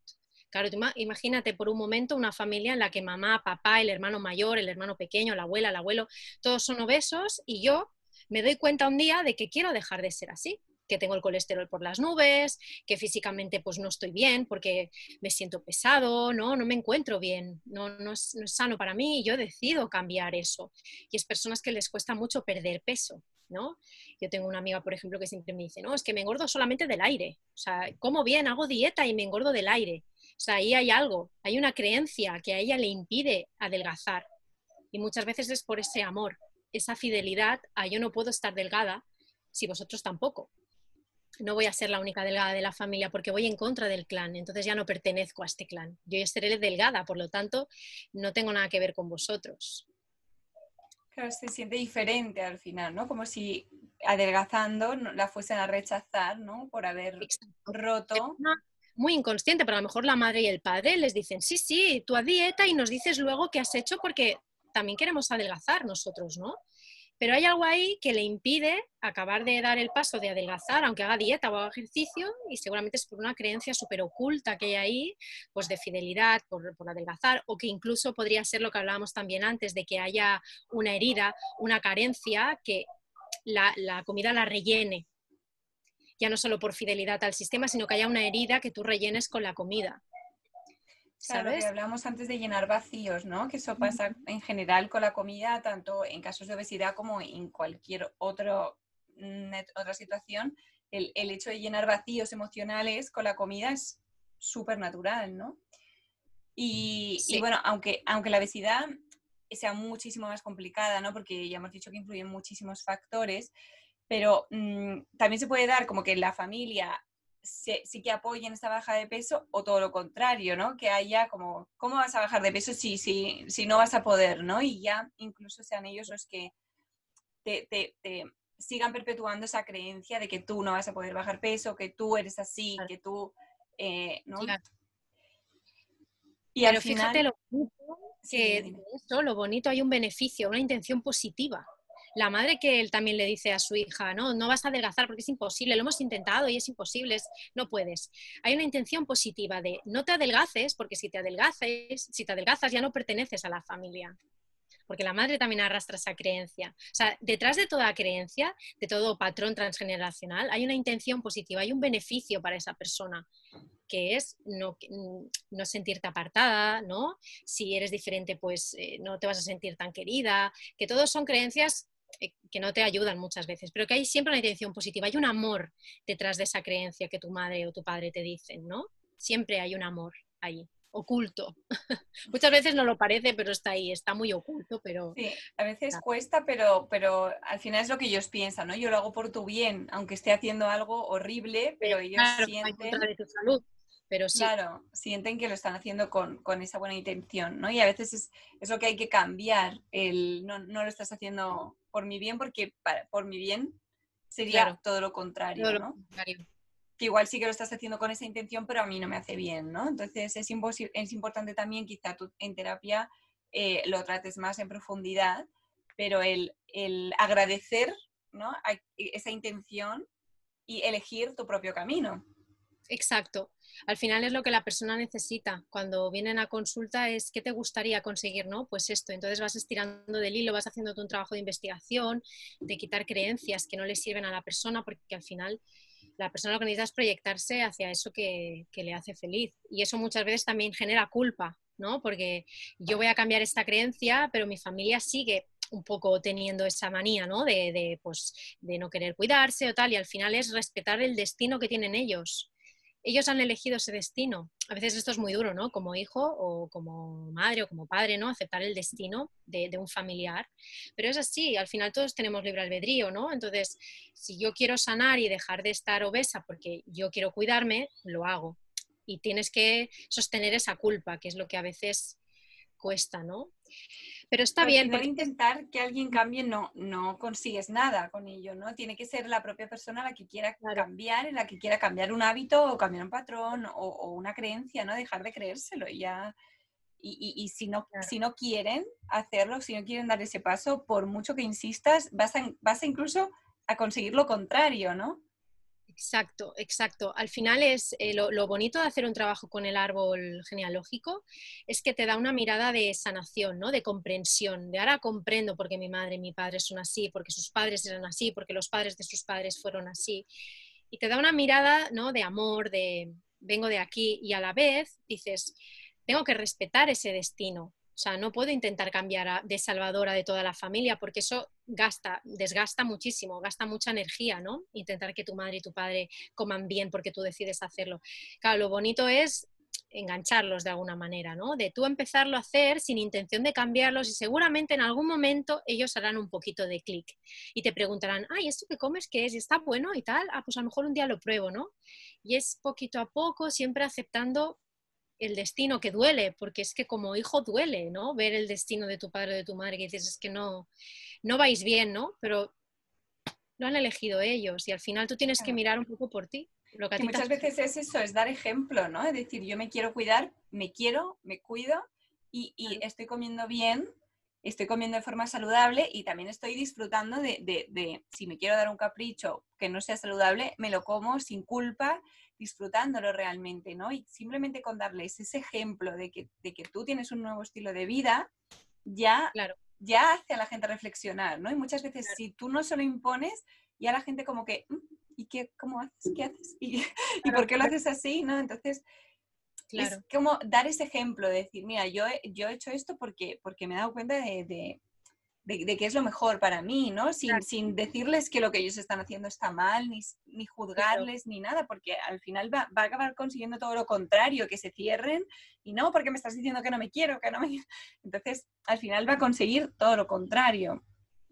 Claro, imagínate por un momento una familia en la que mamá, papá, el hermano mayor, el hermano pequeño, la abuela, el abuelo, todos son obesos y yo me doy cuenta un día de que quiero dejar de ser así que tengo el colesterol por las nubes, que físicamente pues no estoy bien porque me siento pesado, no, no me encuentro bien, no, no, es, sano para mí y yo decido cambiar eso. Y es personas que les cuesta mucho perder peso, ¿no? Yo tengo una amiga, por ejemplo, que siempre me dice, no, es que me engordo solamente del aire, o sea, como bien, hago dieta y me engordo del aire. O sea, ahí hay algo, hay una creencia que a ella le impide adelgazar. Y muchas veces es por ese amor, esa fidelidad a yo no puedo estar delgada si vosotros tampoco no voy a ser la única delgada de la familia porque voy en contra del clan, entonces ya no pertenezco a este clan. Yo ya seré delgada, por lo tanto, no tengo nada que ver con vosotros. Claro, se siente diferente al final, ¿no? Como si adelgazando la fuesen a rechazar, ¿no? Por haber roto. Muy inconsciente, pero a lo mejor la madre y el padre les dicen, sí, sí, tú a dieta y nos dices luego qué has hecho porque también queremos adelgazar nosotros, ¿no? Pero hay algo ahí que le impide acabar de dar el paso de adelgazar, aunque haga dieta o haga ejercicio, y seguramente es por una creencia súper oculta que hay ahí, pues de fidelidad, por, adelgazar, o que incluso podría ser lo que hablábamos también antes, de que haya una herida, una carencia, que la comida la rellene, ya no solo por fidelidad al sistema, sino que haya una herida que tú rellenes con la comida. Claro, que hablamos antes de llenar vacíos, ¿no? Que eso pasa en general con la comida, tanto en casos de obesidad como en cualquier otro, mm, otra situación. El, hecho de llenar vacíos emocionales con la comida es súper natural, ¿no? Y, bueno, aunque, aunque la obesidad sea muchísimo más complicada, ¿no? Porque ya hemos dicho que influyen muchísimos factores, pero mm, también se puede dar como que la familia sí, que apoyen esta baja de peso o todo lo contrario, ¿no? Que haya como, ¿cómo vas a bajar de peso si, si, si no vas a poder, ¿no? Y ya incluso sean ellos los que te, sigan perpetuando esa creencia de que tú no vas a poder bajar peso, que tú eres así, que tú, eh, ¿no? Y al fíjate lo bonito, que de eso, lo bonito, hay un beneficio, una intención positiva la madre que él también le dice a su hija, no, no vas a adelgazar porque es imposible, lo hemos intentado y es imposible, no puedes. Hay una intención positiva de no te adelgaces, porque si te adelgaces, si te adelgazas ya no perteneces a la familia. Porque la madre también arrastra esa creencia. O sea, detrás de toda creencia, de todo patrón transgeneracional, hay una intención positiva, hay un beneficio para esa persona que es no, sentirte apartada, ¿no? Si eres diferente, pues eh, no te vas a sentir tan querida, que todos son creencias que no te ayudan muchas veces, pero que hay siempre una intención positiva, hay un amor detrás de esa creencia que tu madre o tu padre te dicen, ¿no? Siempre hay un amor ahí, oculto. muchas veces no lo parece, pero está ahí, está muy oculto, pero... Sí, a veces cuesta, pero, pero al final es lo que ellos piensan, ¿no? Yo lo hago por tu bien, aunque esté haciendo algo horrible, pero ellos sienten... De tu salud pero Claro, sienten que lo están haciendo con, esa buena intención, ¿no? Y a veces es, es, lo que hay que cambiar, el no, no lo estás haciendo por mi bien, porque por mi bien sería todo lo contrario, ¿no? Que igual sí que lo estás haciendo con esa intención, pero a mí no me hace bien, ¿no? Entonces es, es importante también quizá tú en terapia eh, lo trates más en profundidad, pero el, el agradecer ¿no? esa intención y elegir tu propio camino. Exacto. Al final es lo que la persona necesita. Cuando vienen a consulta es qué te gustaría conseguir, ¿no? Pues esto. Entonces vas estirando del hilo, vas haciendo un trabajo de investigación, de quitar creencias que no le sirven a la persona, porque al final la persona lo que necesita es proyectarse hacia eso que, que le hace feliz. Y eso muchas veces también genera culpa, ¿no? Porque yo voy a cambiar esta creencia, pero mi familia sigue un poco teniendo esa manía, ¿no? De, de, pues, de no querer cuidarse o tal, y al final es respetar el destino que tienen ellos. Ellos han elegido ese destino. A veces esto es muy duro, ¿no? Como hijo o como madre o como padre, ¿no? Aceptar el destino de, de un familiar. Pero es así, al final todos tenemos libre albedrío, ¿no? Entonces, si yo quiero sanar y dejar de estar obesa porque yo quiero cuidarme, lo hago. Y tienes que sostener esa culpa, que es lo que a veces cuesta, ¿no? Pero está bien. Por intentar que alguien cambie no, no consigues nada con ello, ¿no? Tiene que ser la propia persona la que quiera cambiar, la que quiera cambiar un hábito o cambiar un patrón o, una creencia, ¿no? Dejar de creérselo y ya. Y, si, no, si no quieren hacerlo, si no quieren dar ese paso, por mucho que insistas, vas vas a incluso a conseguir lo contrario, ¿no? Exacto, exacto. Al final es eh, lo, bonito de hacer un trabajo con el árbol genealógico es que te da una mirada de sanación, ¿no? De comprensión, de ahora comprendo por qué mi madre y mi padre son así, porque sus padres eran así, porque los padres de sus padres fueron así. Y te da una mirada, ¿no? De amor, de vengo de aquí y a la vez dices, tengo que respetar ese destino, o sea, no puedo intentar cambiar de salvadora de toda la familia porque eso gasta, desgasta muchísimo, gasta mucha energía, ¿no? Intentar que tu madre y tu padre coman bien porque tú decides hacerlo. Claro, lo bonito es engancharlos de alguna manera, ¿no? De tú empezarlo a hacer sin intención de cambiarlos y seguramente en algún momento ellos harán un poquito de clic y te preguntarán, ay, ¿esto que comes qué es? ¿Y está bueno y tal? Ah, pues a lo mejor un día lo pruebo, ¿no? Y es poquito a poco, siempre aceptando el destino que duele, porque es que como hijo duele, ¿no? Ver el destino de tu padre o de tu madre, que dices, es que no, no vais bien, ¿no? Pero lo han elegido ellos y al final tú tienes que mirar un poco por ti. Lo que, muchas veces es eso, es dar ejemplo, ¿no? Es decir, yo me quiero cuidar, me quiero, me cuido y, estoy comiendo bien, estoy comiendo de forma saludable y también estoy disfrutando de, de, si me quiero dar un capricho que no sea saludable, me lo como sin culpa disfrutándolo realmente, ¿no? Y simplemente con darles ese ejemplo de que, de que tú tienes un nuevo estilo de vida, ya, claro. ya hace a la gente reflexionar, ¿no? Y muchas veces si tú no se lo impones, ya la gente como que, mm, ¿y qué, cómo haces? ¿Qué haces? ¿Y, ¿y por qué lo haces así? ¿no? Entonces, claro. es como dar ese ejemplo, de decir, mira, yo he, yo he hecho esto porque, porque me he dado cuenta de de, qué es lo mejor para mí, ¿no? Sin, sin, decirles que lo que ellos están haciendo está mal, ni, ni juzgarles, ni nada, porque al final va, va, a acabar consiguiendo todo lo contrario, que se cierren y no, porque me estás diciendo que no me quiero, que no me... Entonces, al final va a conseguir todo lo contrario.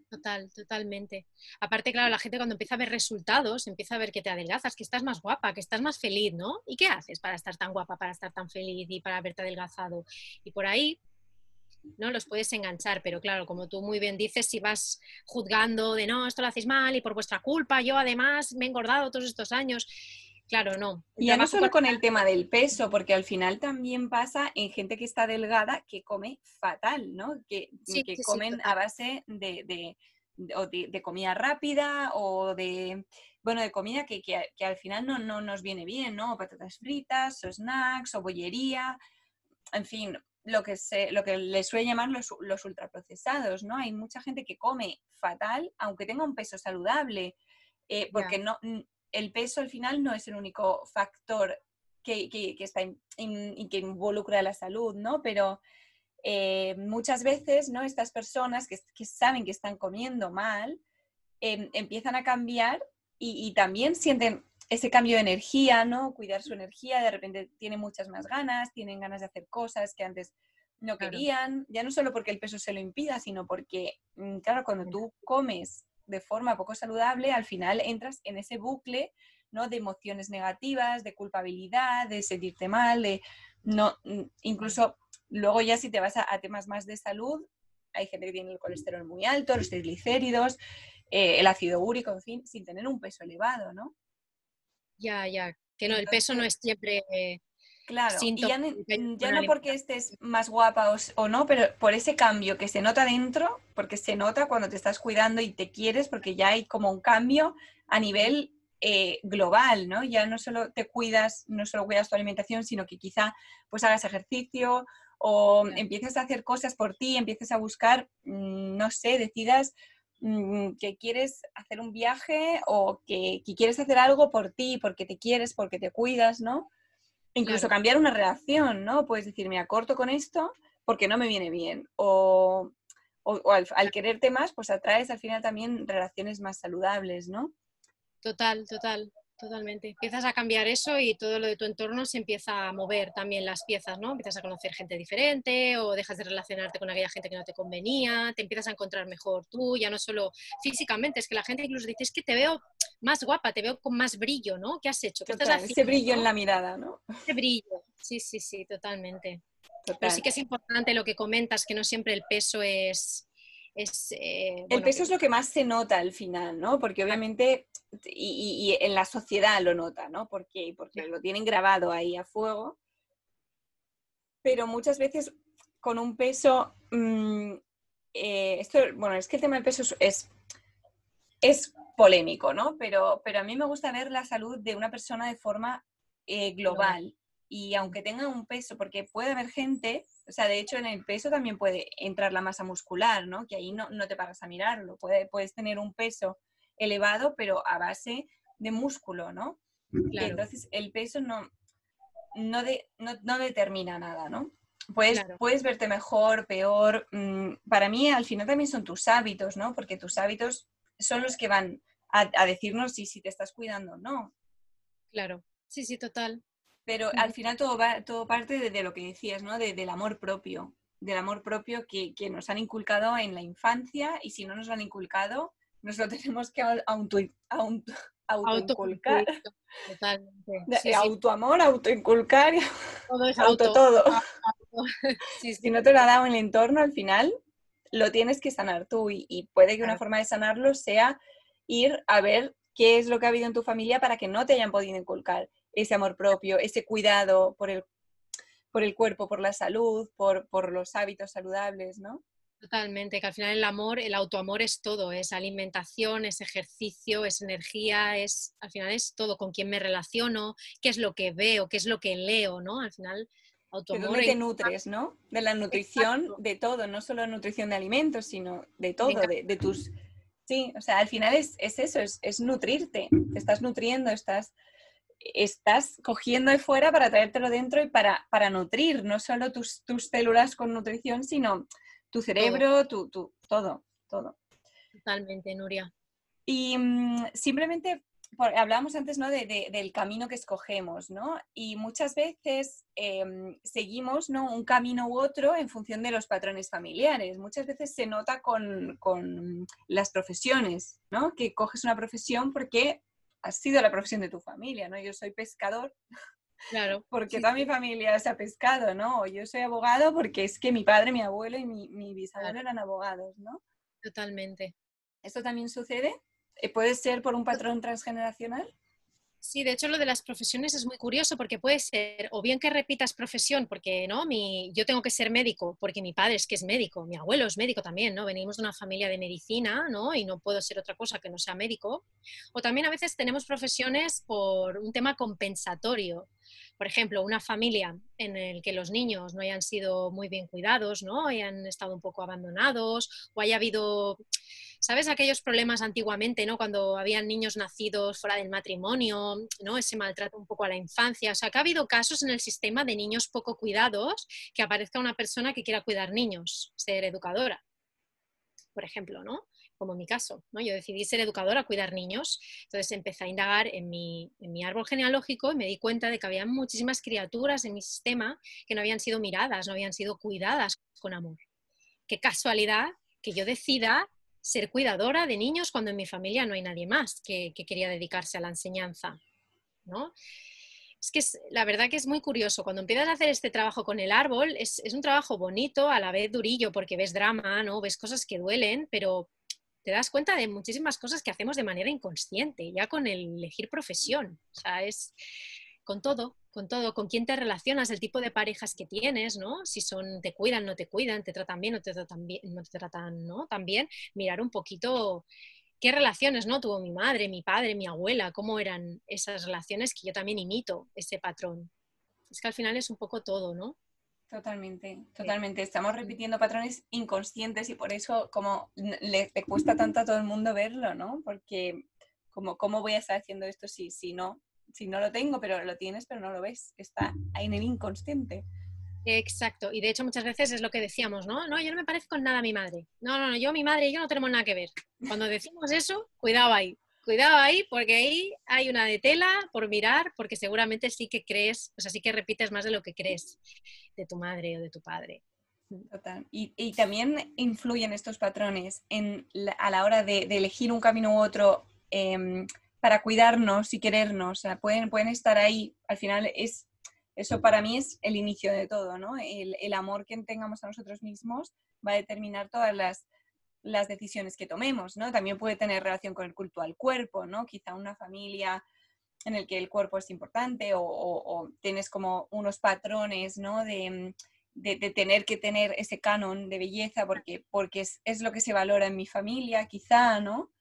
Total, totalmente. Aparte, claro, la gente cuando empieza a ver resultados, empieza a ver que te adelgazas, que estás más guapa, que estás más feliz, ¿no? ¿Y qué haces para estar tan guapa, para estar tan feliz y para verte adelgazado? Y por ahí ¿no? Los puedes enganchar, pero claro, como tú muy bien dices, si vas juzgando de no, esto lo hacéis mal y por vuestra culpa, yo además me he engordado todos estos años. Claro, no. Y ya no solo con el tema del peso, porque al final también pasa en gente que está delgada que come fatal, ¿no? Que, que comen a base de, de, comida rápida o de, bueno, de comida que, que, al final no, no, nos viene bien, ¿no? Patatas fritas, o snacks, o bollería, en fin, lo que, se, lo que les suele llamar los, los, ultraprocesados, ¿no? Hay mucha gente que come fatal, aunque tenga un peso saludable, eh, porque no, el peso al final no es el único factor que, que, está que involucra la salud, ¿no? Pero eh, muchas veces, ¿no? Estas personas que, saben que están comiendo mal, em, empiezan a cambiar y, y también sienten ese cambio de energía, ¿no? Cuidar su energía, de repente tienen muchas más ganas, tienen ganas de hacer cosas que antes no querían, ya no solo porque el peso se lo impida, sino porque, mm, claro, cuando tú comes de forma poco saludable, al final entras en ese bucle, ¿no? De emociones negativas, de culpabilidad, de sentirte mal, de no, mm, incluso luego ya si te vas a, temas más de salud, hay gente que tiene el colesterol muy alto, los triglicéridos, eh, el ácido úrico, en fin, sin tener un peso elevado, ¿no? Ya, ya, que no, el peso no es siempre... Claro, y ya, no porque estés más guapa o, no, pero por ese cambio que se nota dentro, porque se nota cuando te estás cuidando y te quieres, porque ya hay como un cambio a nivel eh, global, ¿no? Ya no solo te cuidas, no solo cuidas tu alimentación, sino que quizá pues hagas ejercicio o empieces a hacer cosas por ti, empieces a buscar, mm, no sé, decidas mm, que quieres hacer un viaje o que, quieres hacer algo por ti, porque te quieres, porque te cuidas, ¿no? Incluso cambiar una relación, ¿no? Puedes decir, me acorto con esto porque no me viene bien. O, al, quererte más, pues atraes al final también relaciones más saludables, ¿no? Total, total, totalmente. Empiezas a cambiar eso y todo lo de tu entorno se empieza a mover también las piezas, ¿no? Empiezas a conocer gente diferente o dejas de relacionarte con aquella gente que no te convenía, te empiezas a encontrar mejor tú, ya no solo físicamente, es que la gente incluso dice, es que te veo más guapa, te veo con más brillo, ¿no? ¿Qué has hecho? ¿Qué estás ese brillo en la mirada, ¿no? Ese brillo, sí, sí, sí, totalmente. Pero sí que es importante lo que comentas, que no siempre el peso es... Eh, el peso es lo que más se nota al final, ¿no? Porque obviamente, y, en la sociedad lo nota, ¿no? Porque, porque lo tienen grabado ahí a fuego. Pero muchas veces con un peso... Mm, eh, esto, bueno, es que el tema del peso es, es, polémico, ¿no? Pero, pero a mí me gusta ver la salud de una persona de forma eh, global y aunque tenga un peso, porque puede haber gente, o sea, de hecho en el peso también puede entrar la masa muscular, ¿no? Que ahí no, no te pagas a mirarlo, puede, puedes tener un peso elevado, pero a base de músculo, ¿no? entonces el peso no, no, no, determina nada, ¿no? Puedes, puedes verte mejor, peor. Mm, para mí, al final también son tus hábitos, ¿no? Porque tus hábitos son los que van a, a decirnos si, si te estás cuidando o no. Claro, sí, sí, total. Pero al final todo, va, todo parte de, lo que decías, ¿no? del amor propio, del amor propio que, nos han inculcado en la infancia y si no nos lo han inculcado, nos lo tenemos que auto, auto, autoinculcar. Totalmente. Autoamor, autoinculcar, todo es auto, todo. Si no te lo ha dado el entorno, al final lo tienes que sanar tú y, puede que una forma de sanarlo sea ir a ver qué es lo que ha habido en tu familia para que no te hayan podido inculcar ese amor propio, ese cuidado por el, por el cuerpo, por la salud, por, por los hábitos saludables, ¿no? Totalmente, que al final el amor, el autoamor es todo, es alimentación, es ejercicio, es energía, es al final es todo, con quién me relaciono, qué es lo que veo, qué es lo que leo, ¿no? Al final autoamor. De te nutres, ¿no? De la nutrición, de todo, no solo nutrición de alimentos, sino de todo, de, de, tus... Sí, o sea, al final es, es eso, es, es, nutrirte, te estás nutriendo, estás estás cogiendo de fuera para traértelo dentro y para, para nutrir no solo tus, tus, células con nutrición, sino tu cerebro, todo, tu, todo, todo. Totalmente, Nuria. Y mm, simplemente hablábamos antes ¿no? De, del camino que escogemos, ¿no? Y muchas veces em, seguimos ¿no? un camino u otro en función de los patrones familiares. Muchas veces se nota con, con las profesiones, ¿no? Que coges una profesión porque ha sido la profesión de tu familia, ¿no? Yo soy pescador. Claro. Porque toda mi familia se ha pescado, ¿no? Yo soy abogado porque es que mi padre, mi abuelo y mi, mi bisabuelo eran abogados, ¿no? Totalmente. ¿Esto también sucede? Eh, ¿Puede ser por un patrón transgeneracional? Sí, de hecho lo de las profesiones es muy curioso porque puede ser o bien que repitas profesión, porque no, mi, yo tengo que ser médico, porque mi padre es que es médico, mi abuelo es médico también, ¿no? Venimos de una familia de medicina, ¿no? Y no puedo ser otra cosa que no sea médico. O también a veces tenemos profesiones por un tema compensatorio. Por ejemplo, una familia en la que los niños no hayan sido muy bien cuidados, ¿no? Hayan estado un poco abandonados o haya habido ¿Sabes aquellos problemas antiguamente, ¿no? Cuando habían niños nacidos fuera del matrimonio, ¿no? Ese maltrato un poco a la infancia. O sea, que ha habido casos en el sistema de niños poco cuidados, que aparezca una persona que quiera cuidar niños, ser educadora, por ejemplo, ¿no? Como en mi caso, ¿no? Yo decidí ser educadora, cuidar niños. Entonces empecé a indagar en mi, en mi árbol genealógico y me di cuenta de que había muchísimas criaturas en mi sistema que no habían sido miradas, no habían sido cuidadas con amor. Qué casualidad que yo decida ser cuidadora de niños cuando en mi familia no hay nadie más que, quería dedicarse a la enseñanza, ¿no? Es que la verdad que es muy curioso. Cuando empiezas a hacer este trabajo con el árbol, es, un trabajo bonito, a la vez durillo, porque ves drama, ¿no? Ves cosas que duelen, pero te das cuenta de muchísimas cosas que hacemos de manera inconsciente, ya con el elegir profesión. O sea, es, con todo, con todo, con quién te relacionas, el tipo de parejas que tienes, ¿no? Si son, te cuidan, no te cuidan, te tratan bien, no te tratan bien, no te tratan, ¿no? También mirar un poquito qué relaciones no tuvo mi madre, mi padre, mi abuela, cómo eran esas relaciones que yo también imito ese patrón. Es que al final es un poco todo, ¿no? Totalmente, totalmente. Estamos repitiendo patrones inconscientes y por eso como le, cuesta tanto a todo el mundo verlo, ¿no? Porque como, ¿cómo voy a estar haciendo esto si, si, no, si no lo tengo, pero lo tienes, pero no lo ves? Está ahí en el inconsciente. Exacto, y de hecho muchas veces es lo que decíamos, ¿no? No, yo no me parezco en nada a mi madre. No, no, no, yo, mi madre y yo no tenemos nada que ver. Cuando decimos eso, cuidado ahí, cuidado ahí, porque ahí hay una de tela por mirar, porque seguramente sí que crees, o sea, sí que repites más de lo que crees de tu madre o de tu padre. Total. Y, también influyen estos patrones en a la hora de, elegir un camino u otro em, para cuidarnos y querernos. O sea, pueden, pueden estar ahí. Al final es eso para mí es el inicio de todo, ¿no? El, amor que tengamos a nosotros mismos va a determinar todas las, decisiones que tomemos, ¿no? También puede tener relación con el culto al cuerpo, ¿no? Quizá una familia en el que el cuerpo es importante o, tienes como unos patrones, ¿no? De, tener que tener ese canon de belleza porque, porque es, es, lo que se valora en mi familia, quizá, ¿no?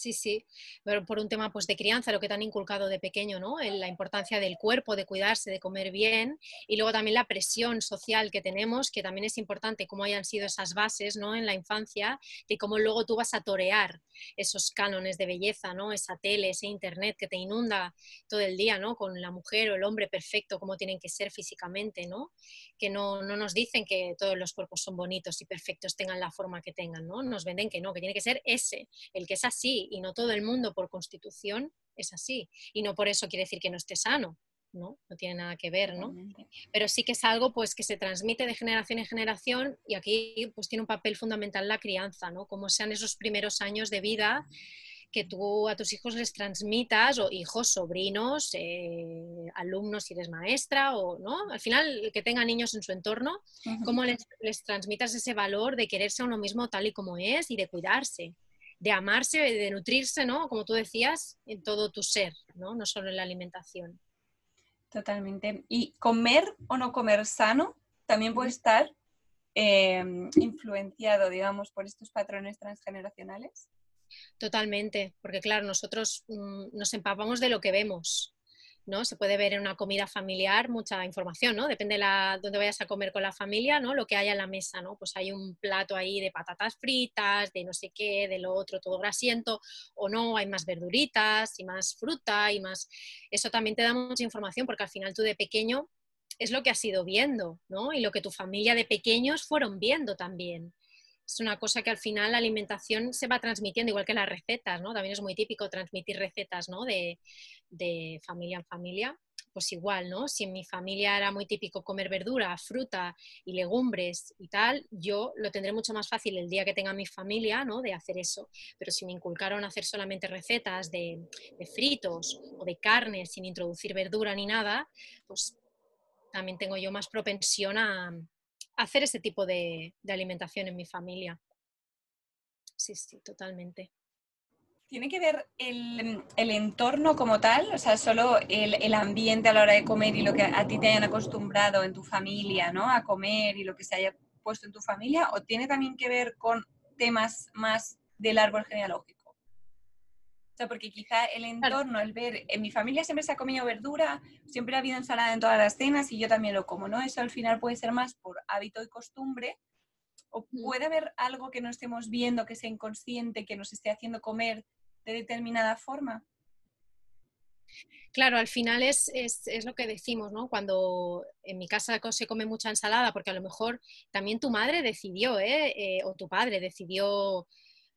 Sí, sí, pero por un tema pues, de crianza, lo que te han inculcado de pequeño, ¿no? En la importancia del cuerpo, de cuidarse, de comer bien, y luego también la presión social que tenemos, que también es importante cómo hayan sido esas bases ¿no? en la infancia, y cómo luego tú vas a torear esos cánones de belleza, ¿no? Esa tele, ese internet que te inunda todo el día, ¿no? Con la mujer o el hombre perfecto, cómo tienen que ser físicamente, ¿no? Que no, no nos dicen que todos los cuerpos son bonitos y perfectos, tengan la forma que tengan, ¿no? Nos venden que no, que tiene que ser ese, el que es así y no todo el mundo por constitución es así. Y no por eso quiere decir que no esté sano, ¿no? No tiene nada que ver, ¿no? Pero sí que es algo pues que se transmite de generación en generación y aquí pues tiene un papel fundamental la crianza, ¿no? Como sean esos primeros años de vida que tú a tus hijos les transmitas, o hijos, sobrinos, eh, alumnos si eres maestra, o no, al final que tengan niños en su entorno, cómo les, les, transmitas ese valor de quererse a uno mismo tal y como es y de cuidarse de amarse, de nutrirse, ¿no? Como tú decías, en todo tu ser, ¿no? No solo en la alimentación. Totalmente. Y comer o no comer sano también puede estar em, influenciado, digamos, por estos patrones transgeneracionales. Totalmente, porque claro, nosotros mm, nos empapamos de lo que vemos. ¿No? Se puede ver en una comida familiar mucha información, ¿no? Depende de dónde vayas a comer con la familia, ¿no? Lo que haya en la mesa, ¿no? Pues hay un plato ahí de patatas fritas, de no sé qué, de lo otro, todo grasiento, o no, hay más verduritas y más fruta y más... Eso también te da mucha información porque al final tú de pequeño es lo que has ido viendo, ¿no? Y lo que tu familia de pequeños fueron viendo también es una cosa que al final la alimentación se va transmitiendo, igual que las recetas, ¿no? También es muy típico transmitir recetas, ¿no? De, de familia en familia, pues igual, ¿no? Si en mi familia era muy típico comer verdura, fruta y legumbres y tal, yo lo tendré mucho más fácil el día que tenga mi familia, ¿no? De hacer eso. Pero si me inculcaron hacer solamente recetas de, fritos o de carne sin introducir verdura ni nada, pues también tengo yo más propensión a, hacer ese tipo de alimentación en mi familia. Sí, sí, totalmente. ¿Tiene que ver el, entorno como tal? O sea, solo el, ambiente a la hora de comer y lo que a ti te hayan acostumbrado en tu familia, ¿no? A comer y lo que se haya puesto en tu familia, o tiene también que ver con temas más del árbol genealógico? Sea, porque quizá el entorno, el ver, en mi familia siempre se ha comido verdura, siempre ha habido ensalada en todas las cenas y yo también lo como, ¿no? Eso al final puede ser más por hábito y costumbre, o puede haber algo que no estemos viendo, que sea inconsciente, que nos esté haciendo comer de determinada forma. Claro, al final es, lo que decimos, ¿no? Cuando en mi casa se come mucha ensalada, porque a lo mejor también tu madre decidió, ¿eh? Eh, o tu padre decidió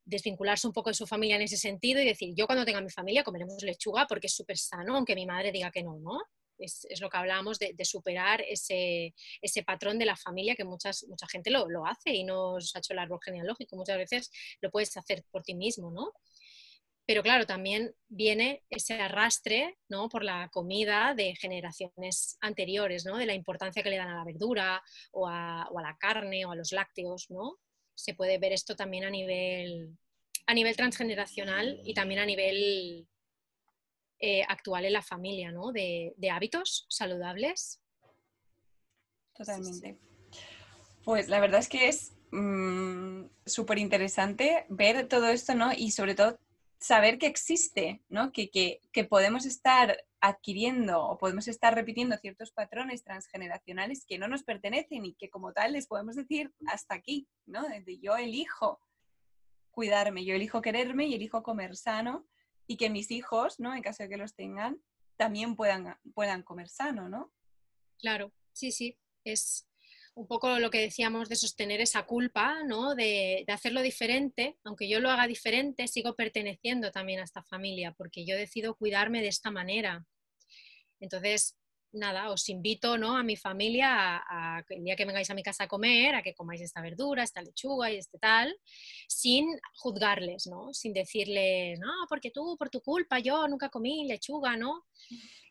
desvincularse un poco de su familia en ese sentido y decir, yo cuando tenga mi familia comeremos lechuga porque es súper sano, aunque mi madre diga que no, ¿no? Es, lo que hablábamos de, superar ese, patrón de la familia que muchas, mucha gente lo, lo hace y no se ha hecho el árbol genealógico. Muchas veces lo puedes hacer por ti mismo, ¿no? Pero claro, también viene ese arrastre ¿no? por la comida de generaciones anteriores, ¿no? de la importancia que le dan a la verdura o a, la carne o a los lácteos. ¿no? Se puede ver esto también a nivel, a nivel transgeneracional y también a nivel eh, actual en la familia, ¿no? de, hábitos saludables. Totalmente. Pues la verdad es que es mm, súper interesante ver todo esto, ¿no? Y sobre todo saber que existe, ¿no? Que, que, podemos estar adquiriendo o podemos estar repitiendo ciertos patrones transgeneracionales que no nos pertenecen y que como tal les podemos decir hasta aquí, ¿no? Desde yo elijo cuidarme, yo elijo quererme y elijo comer sano y que mis hijos, ¿no? En caso de que los tengan, también puedan, puedan comer sano, ¿no? Claro, sí, sí, es un poco lo que decíamos de sostener esa culpa, ¿no? De, hacerlo diferente, aunque yo lo haga diferente, sigo perteneciendo también a esta familia, porque yo decido cuidarme de esta manera. Entonces, nada, os invito ¿no? a mi familia a, el día que vengáis a mi casa a comer, a que comáis esta verdura, esta lechuga y este tal, sin juzgarles, ¿no? Sin decirles, no, porque tú, por tu culpa, yo nunca comí lechuga, ¿no?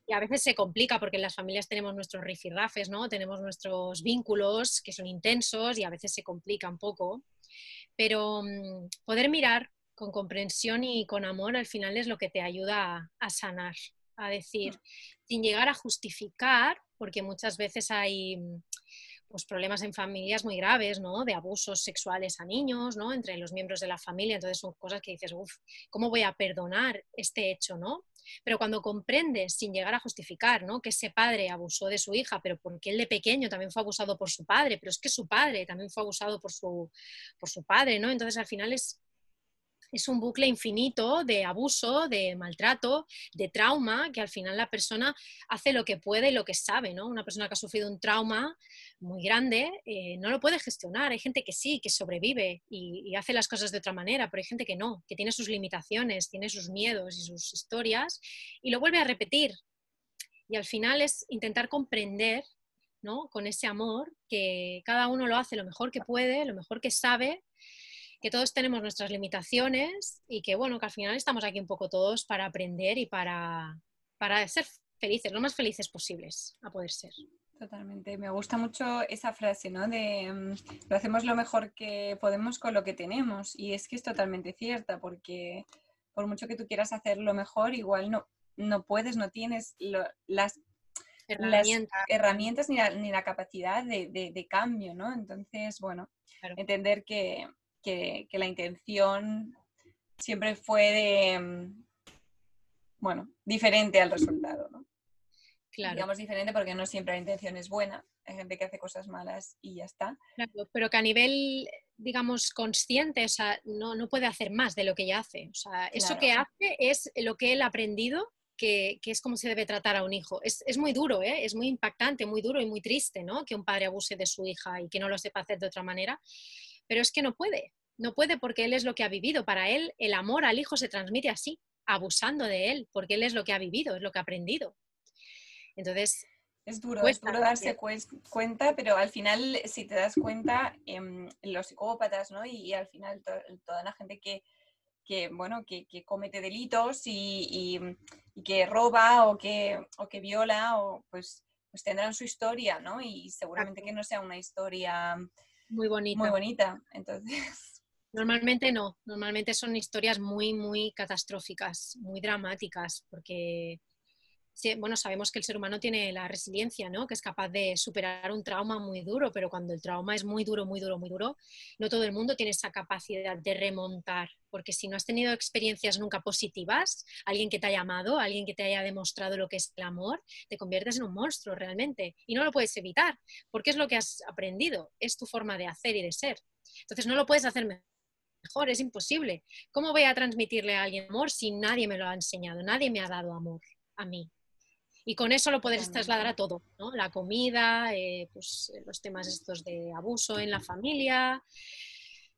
Y a veces se complica porque en las familias tenemos nuestros rifirrafes, ¿no? Tenemos nuestros vínculos que son intensos y a veces se complica un poco. Pero mm, poder mirar con comprensión y con amor al final es lo que te ayuda a, sanar, a decir, sin llegar a justificar, porque muchas veces hay mm, pues, problemas en familias muy graves, ¿no? De abusos sexuales a niños, ¿no? Entre los miembros de la familia. Entonces son cosas que dices, uff, ¿cómo voy a perdonar este hecho, ¿no? Pero cuando comprendes, sin llegar a justificar, ¿no? que ese padre abusó de su hija, pero porque él de pequeño también fue abusado por su padre, pero es que su padre también fue abusado por su, por su padre, ¿no? Entonces al final es, es un bucle infinito de abuso, de maltrato, de trauma, que al final la persona hace lo que puede y lo que sabe, ¿no? Una persona que ha sufrido un trauma muy grande eh, no lo puede gestionar. Hay gente que sí, que sobrevive y, y, hace las cosas de otra manera, pero hay gente que no, que tiene sus limitaciones, tiene sus miedos y sus historias y lo vuelve a repetir. Y al final es intentar comprender ¿no? con ese amor que cada uno lo hace lo mejor que puede, lo mejor que sabe que todos tenemos nuestras limitaciones y que, bueno, que al final estamos aquí un poco todos para aprender y para, para ser felices, lo más felices posibles a poder ser. Totalmente. Me gusta mucho esa frase, ¿no? De mm, lo hacemos lo mejor que podemos con lo que tenemos. Y es que es totalmente cierta, porque por mucho que tú quieras hacer lo mejor, igual no, no puedes, no tienes las, herramientas ni, la, ni la capacidad de, de, cambio, ¿no? Entonces, bueno, entender que, que, la intención siempre fue de, mm, bueno, diferente al resultado, ¿no? Claro. Digamos diferente porque no siempre la intención es buena. Hay gente que hace cosas malas y ya está. Claro, pero que a nivel, digamos, consciente, o sea, no, no puede hacer más de lo que ya hace. O sea, eso que hace es lo que él ha aprendido, que, que, es como se debe tratar a un hijo. Es, es muy duro, ¿eh? es muy impactante, muy duro y muy triste, ¿no? Que un padre abuse de su hija y que no lo sepa hacer de otra manera pero es que no puede, no puede porque él es lo que ha vivido. Para él el amor al hijo se transmite así, abusando de él, porque él es lo que ha vivido, es lo que ha aprendido. Entonces... Es duro, es duro darse cuenta, pero al final, si te das cuenta, em, los psicópatas, ¿no? Y, al final toda la gente que, bueno, que, comete delitos y, que roba o que, o que viola, o pues, pues tendrán su historia, ¿no? Y seguramente que no sea una historia muy bonita. Muy bonita. Entonces. Normalmente no, normalmente son historias muy, muy catastróficas, muy dramáticas, porque bueno, sabemos que el ser humano tiene la resiliencia, ¿no? Que es capaz de superar un trauma muy duro, pero cuando el trauma es muy duro, muy duro, muy duro, no todo el mundo tiene esa capacidad de remontar, porque si no has tenido experiencias nunca positivas, alguien que te haya amado, alguien que te haya demostrado lo que es el amor, te conviertes en un monstruo realmente y no lo puedes evitar, porque es lo que has aprendido, es tu forma de hacer y de ser. Entonces no lo puedes hacer mejor, es imposible. ¿Cómo voy a transmitirle a alguien amor si nadie me lo ha enseñado, nadie me ha dado amor a mí? Y con eso lo puedes trasladar a todo, ¿no? La comida, eh, pues, los temas estos de abuso en la familia,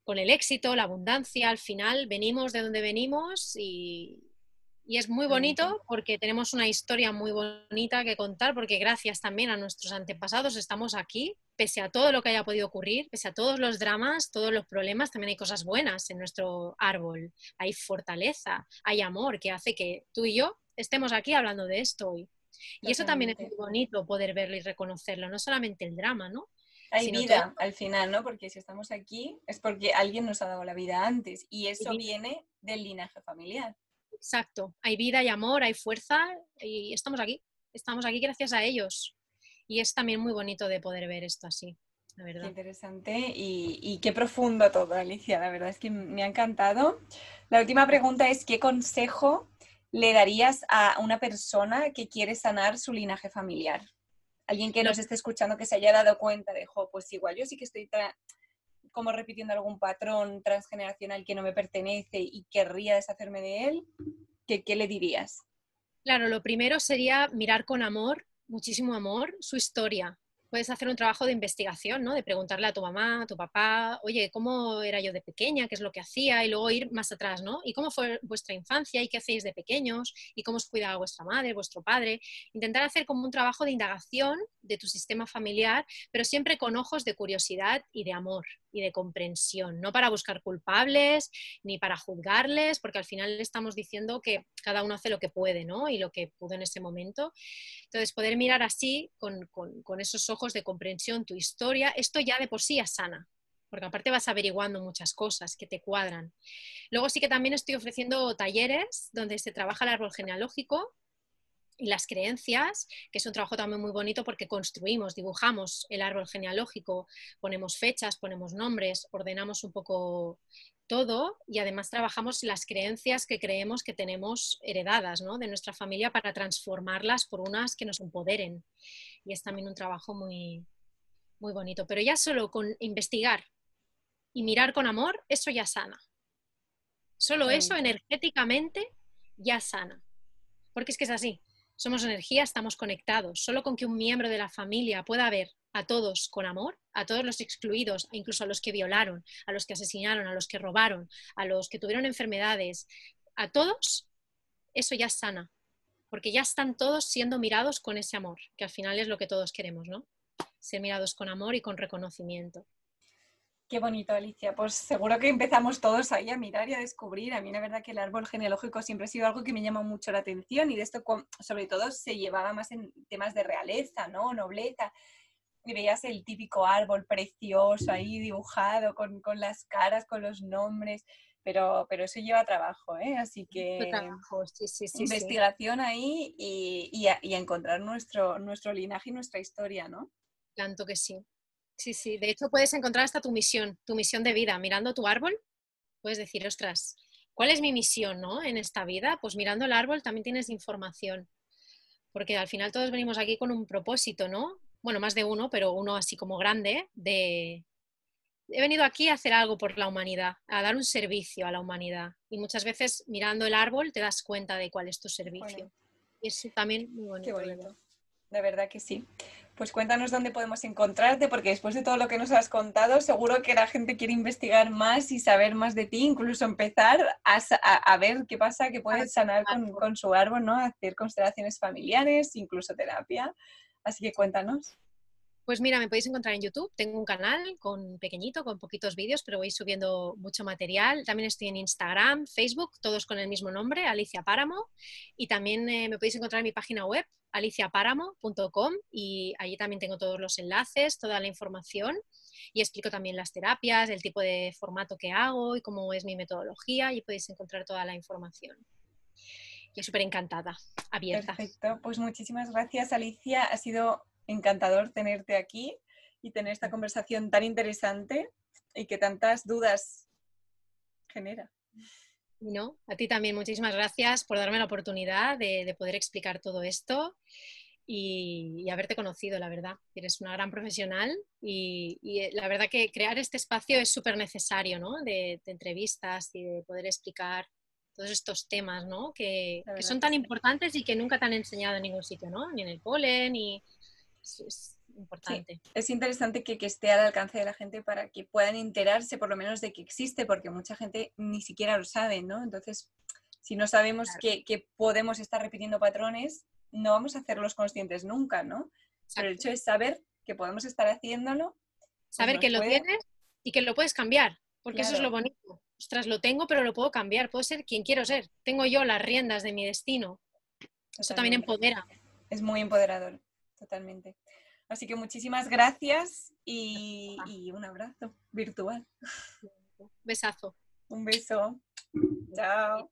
con el éxito, la abundancia, al final venimos de donde venimos y, y es muy bonito porque tenemos una historia muy bonita que contar, porque gracias también a nuestros antepasados estamos aquí, pese a todo lo que haya podido ocurrir, pese a todos los dramas, todos los problemas, también hay cosas buenas en nuestro árbol. Hay fortaleza, hay amor que hace que tú y yo estemos aquí hablando de esto hoy. Y eso también es muy bonito poder verlo y reconocerlo, no solamente el drama, ¿no? Hay vida al final, ¿no? Porque si estamos aquí es porque alguien nos ha dado la vida antes y eso viene del linaje familiar. Exacto, hay vida, hay amor, hay fuerza y estamos aquí, estamos aquí gracias a ellos. Y es también muy bonito de poder ver esto así. la verdad. Qué interesante y, y, qué profundo todo, Alicia. La verdad es que me ha encantado. La última pregunta es, ¿qué consejo le darías a una persona que quiere sanar su linaje familiar? Alguien que nos esté escuchando que se haya dado cuenta de, jo, pues igual yo sí que estoy como repitiendo algún patrón transgeneracional que no me pertenece y querría deshacerme de él, ¿qué, qué le dirías? Claro, lo primero sería mirar con amor, muchísimo amor, su historia, puedes hacer un trabajo de investigación, ¿no? De preguntarle a tu mamá, a tu papá, oye, ¿cómo era yo de pequeña? ¿Qué es lo que hacía? Y luego ir más atrás, ¿no? ¿Y cómo fue vuestra infancia? ¿Y qué hacéis de pequeños? ¿Y cómo os cuidaba vuestra madre, vuestro padre? Intentar hacer como un trabajo de indagación de tu sistema familiar, pero siempre con ojos de curiosidad y de amor y de comprensión, no para buscar culpables ni para juzgarles, porque al final estamos diciendo que cada uno hace lo que puede, ¿no? Y lo que pudo en ese momento. Entonces, poder mirar así, con, con esos ojos de comprensión, tu historia, esto ya de por sí es sana, porque aparte vas averiguando muchas cosas que te cuadran. Luego sí que también estoy ofreciendo talleres donde se trabaja el árbol genealógico y las creencias, que es un trabajo también muy bonito porque construimos, dibujamos el árbol genealógico, ponemos fechas, ponemos nombres, ordenamos un poco todo y además trabajamos las creencias que creemos que tenemos heredadas ¿no? de nuestra familia para transformarlas por unas que nos empoderen. Y es también un trabajo muy, muy bonito. Pero ya solo con investigar y mirar con amor, eso ya sana. Solo eso energéticamente ya sana. Porque es que es así. Somos energía, estamos conectados. Solo con que un miembro de la familia pueda ver a todos con amor, a todos los excluidos, incluso a los que violaron, a los que asesinaron, a los que robaron, a los que tuvieron enfermedades, a todos, eso ya sana, porque ya están todos siendo mirados con ese amor, que al final es lo que todos queremos, ¿no? Ser mirados con amor y con reconocimiento. Qué bonito, Alicia. Pues seguro que empezamos todos ahí a mirar y a descubrir. A mí la verdad que el árbol genealógico siempre ha sido algo que me llama mucho la atención y de esto sobre todo se llevaba más en temas de realeza, ¿no? Nobleza. Y veías el típico árbol precioso ahí dibujado con, con las caras, con los nombres, pero, pero eso lleva trabajo, ¿eh? Así que investigación ahí y, y, a, y, a, encontrar nuestro, nuestro linaje y nuestra historia, ¿no? Tanto que sí. Sí, sí, de hecho puedes encontrar hasta tu misión, tu misión de vida. Mirando tu árbol, puedes decir, ostras, ¿cuál es mi misión ¿no? en esta vida? Pues mirando el árbol también tienes información, porque al final todos venimos aquí con un propósito, ¿no? Bueno, más de uno, pero uno así como grande, de... He venido aquí a hacer algo por la humanidad, a dar un servicio a la humanidad. Y muchas veces mirando el árbol te das cuenta de cuál es tu servicio. Y es también muy bonito. Qué bonito. De verdad que sí. Pues cuéntanos dónde podemos encontrarte, porque después de todo lo que nos has contado, seguro que la gente quiere investigar más y saber más de ti, incluso empezar a, ver qué pasa, que puedes sanar con, su árbol, ¿no? Hacer constelaciones familiares, incluso terapia. Así que cuéntanos. Pues mira, me podéis encontrar en YouTube. Tengo un canal con pequeñito, con poquitos vídeos, pero voy subiendo mucho material. También estoy en Instagram, Facebook, todos con el mismo nombre, Alicia Páramo. Y también eh, me podéis encontrar en mi página web, aliciapáramo.com y allí también tengo todos los enlaces, toda la información y explico también las terapias, el tipo de formato que hago y cómo es mi metodología y podéis encontrar toda la información. Y súper encantada, abierta. Perfecto, pues muchísimas gracias Alicia, ha sido encantador tenerte aquí y tener esta conversación tan interesante y que tantas dudas genera. ¿no? A ti también muchísimas gracias por darme la oportunidad de, poder explicar todo esto y, haberte conocido, la verdad. Eres una gran profesional y, eh, la verdad que crear este espacio es súper necesario, ¿no? De, entrevistas y de poder explicar todos estos temas, ¿no? Que, son tan importantes y que nunca te han enseñado en ningún sitio, ¿no? Ni en el polen, ni importante. es interesante que, esté al alcance de la gente para que puedan enterarse por lo menos de que existe, porque mucha gente ni siquiera lo sabe, ¿no? Entonces, si no sabemos que, podemos estar repitiendo patrones, no vamos a hacerlos conscientes nunca, ¿no? Pero el hecho es saber que podemos estar haciéndolo. Pues saber que lo tienes y que lo puedes cambiar, porque eso es lo bonito. Ostras, lo tengo, pero lo puedo cambiar. Puedo ser quien quiero ser. Tengo yo las riendas de mi destino. Eso también empodera. Es muy empoderador, totalmente. Así que muchísimas gracias y, un abrazo virtual. Besazo. Un beso. Chao.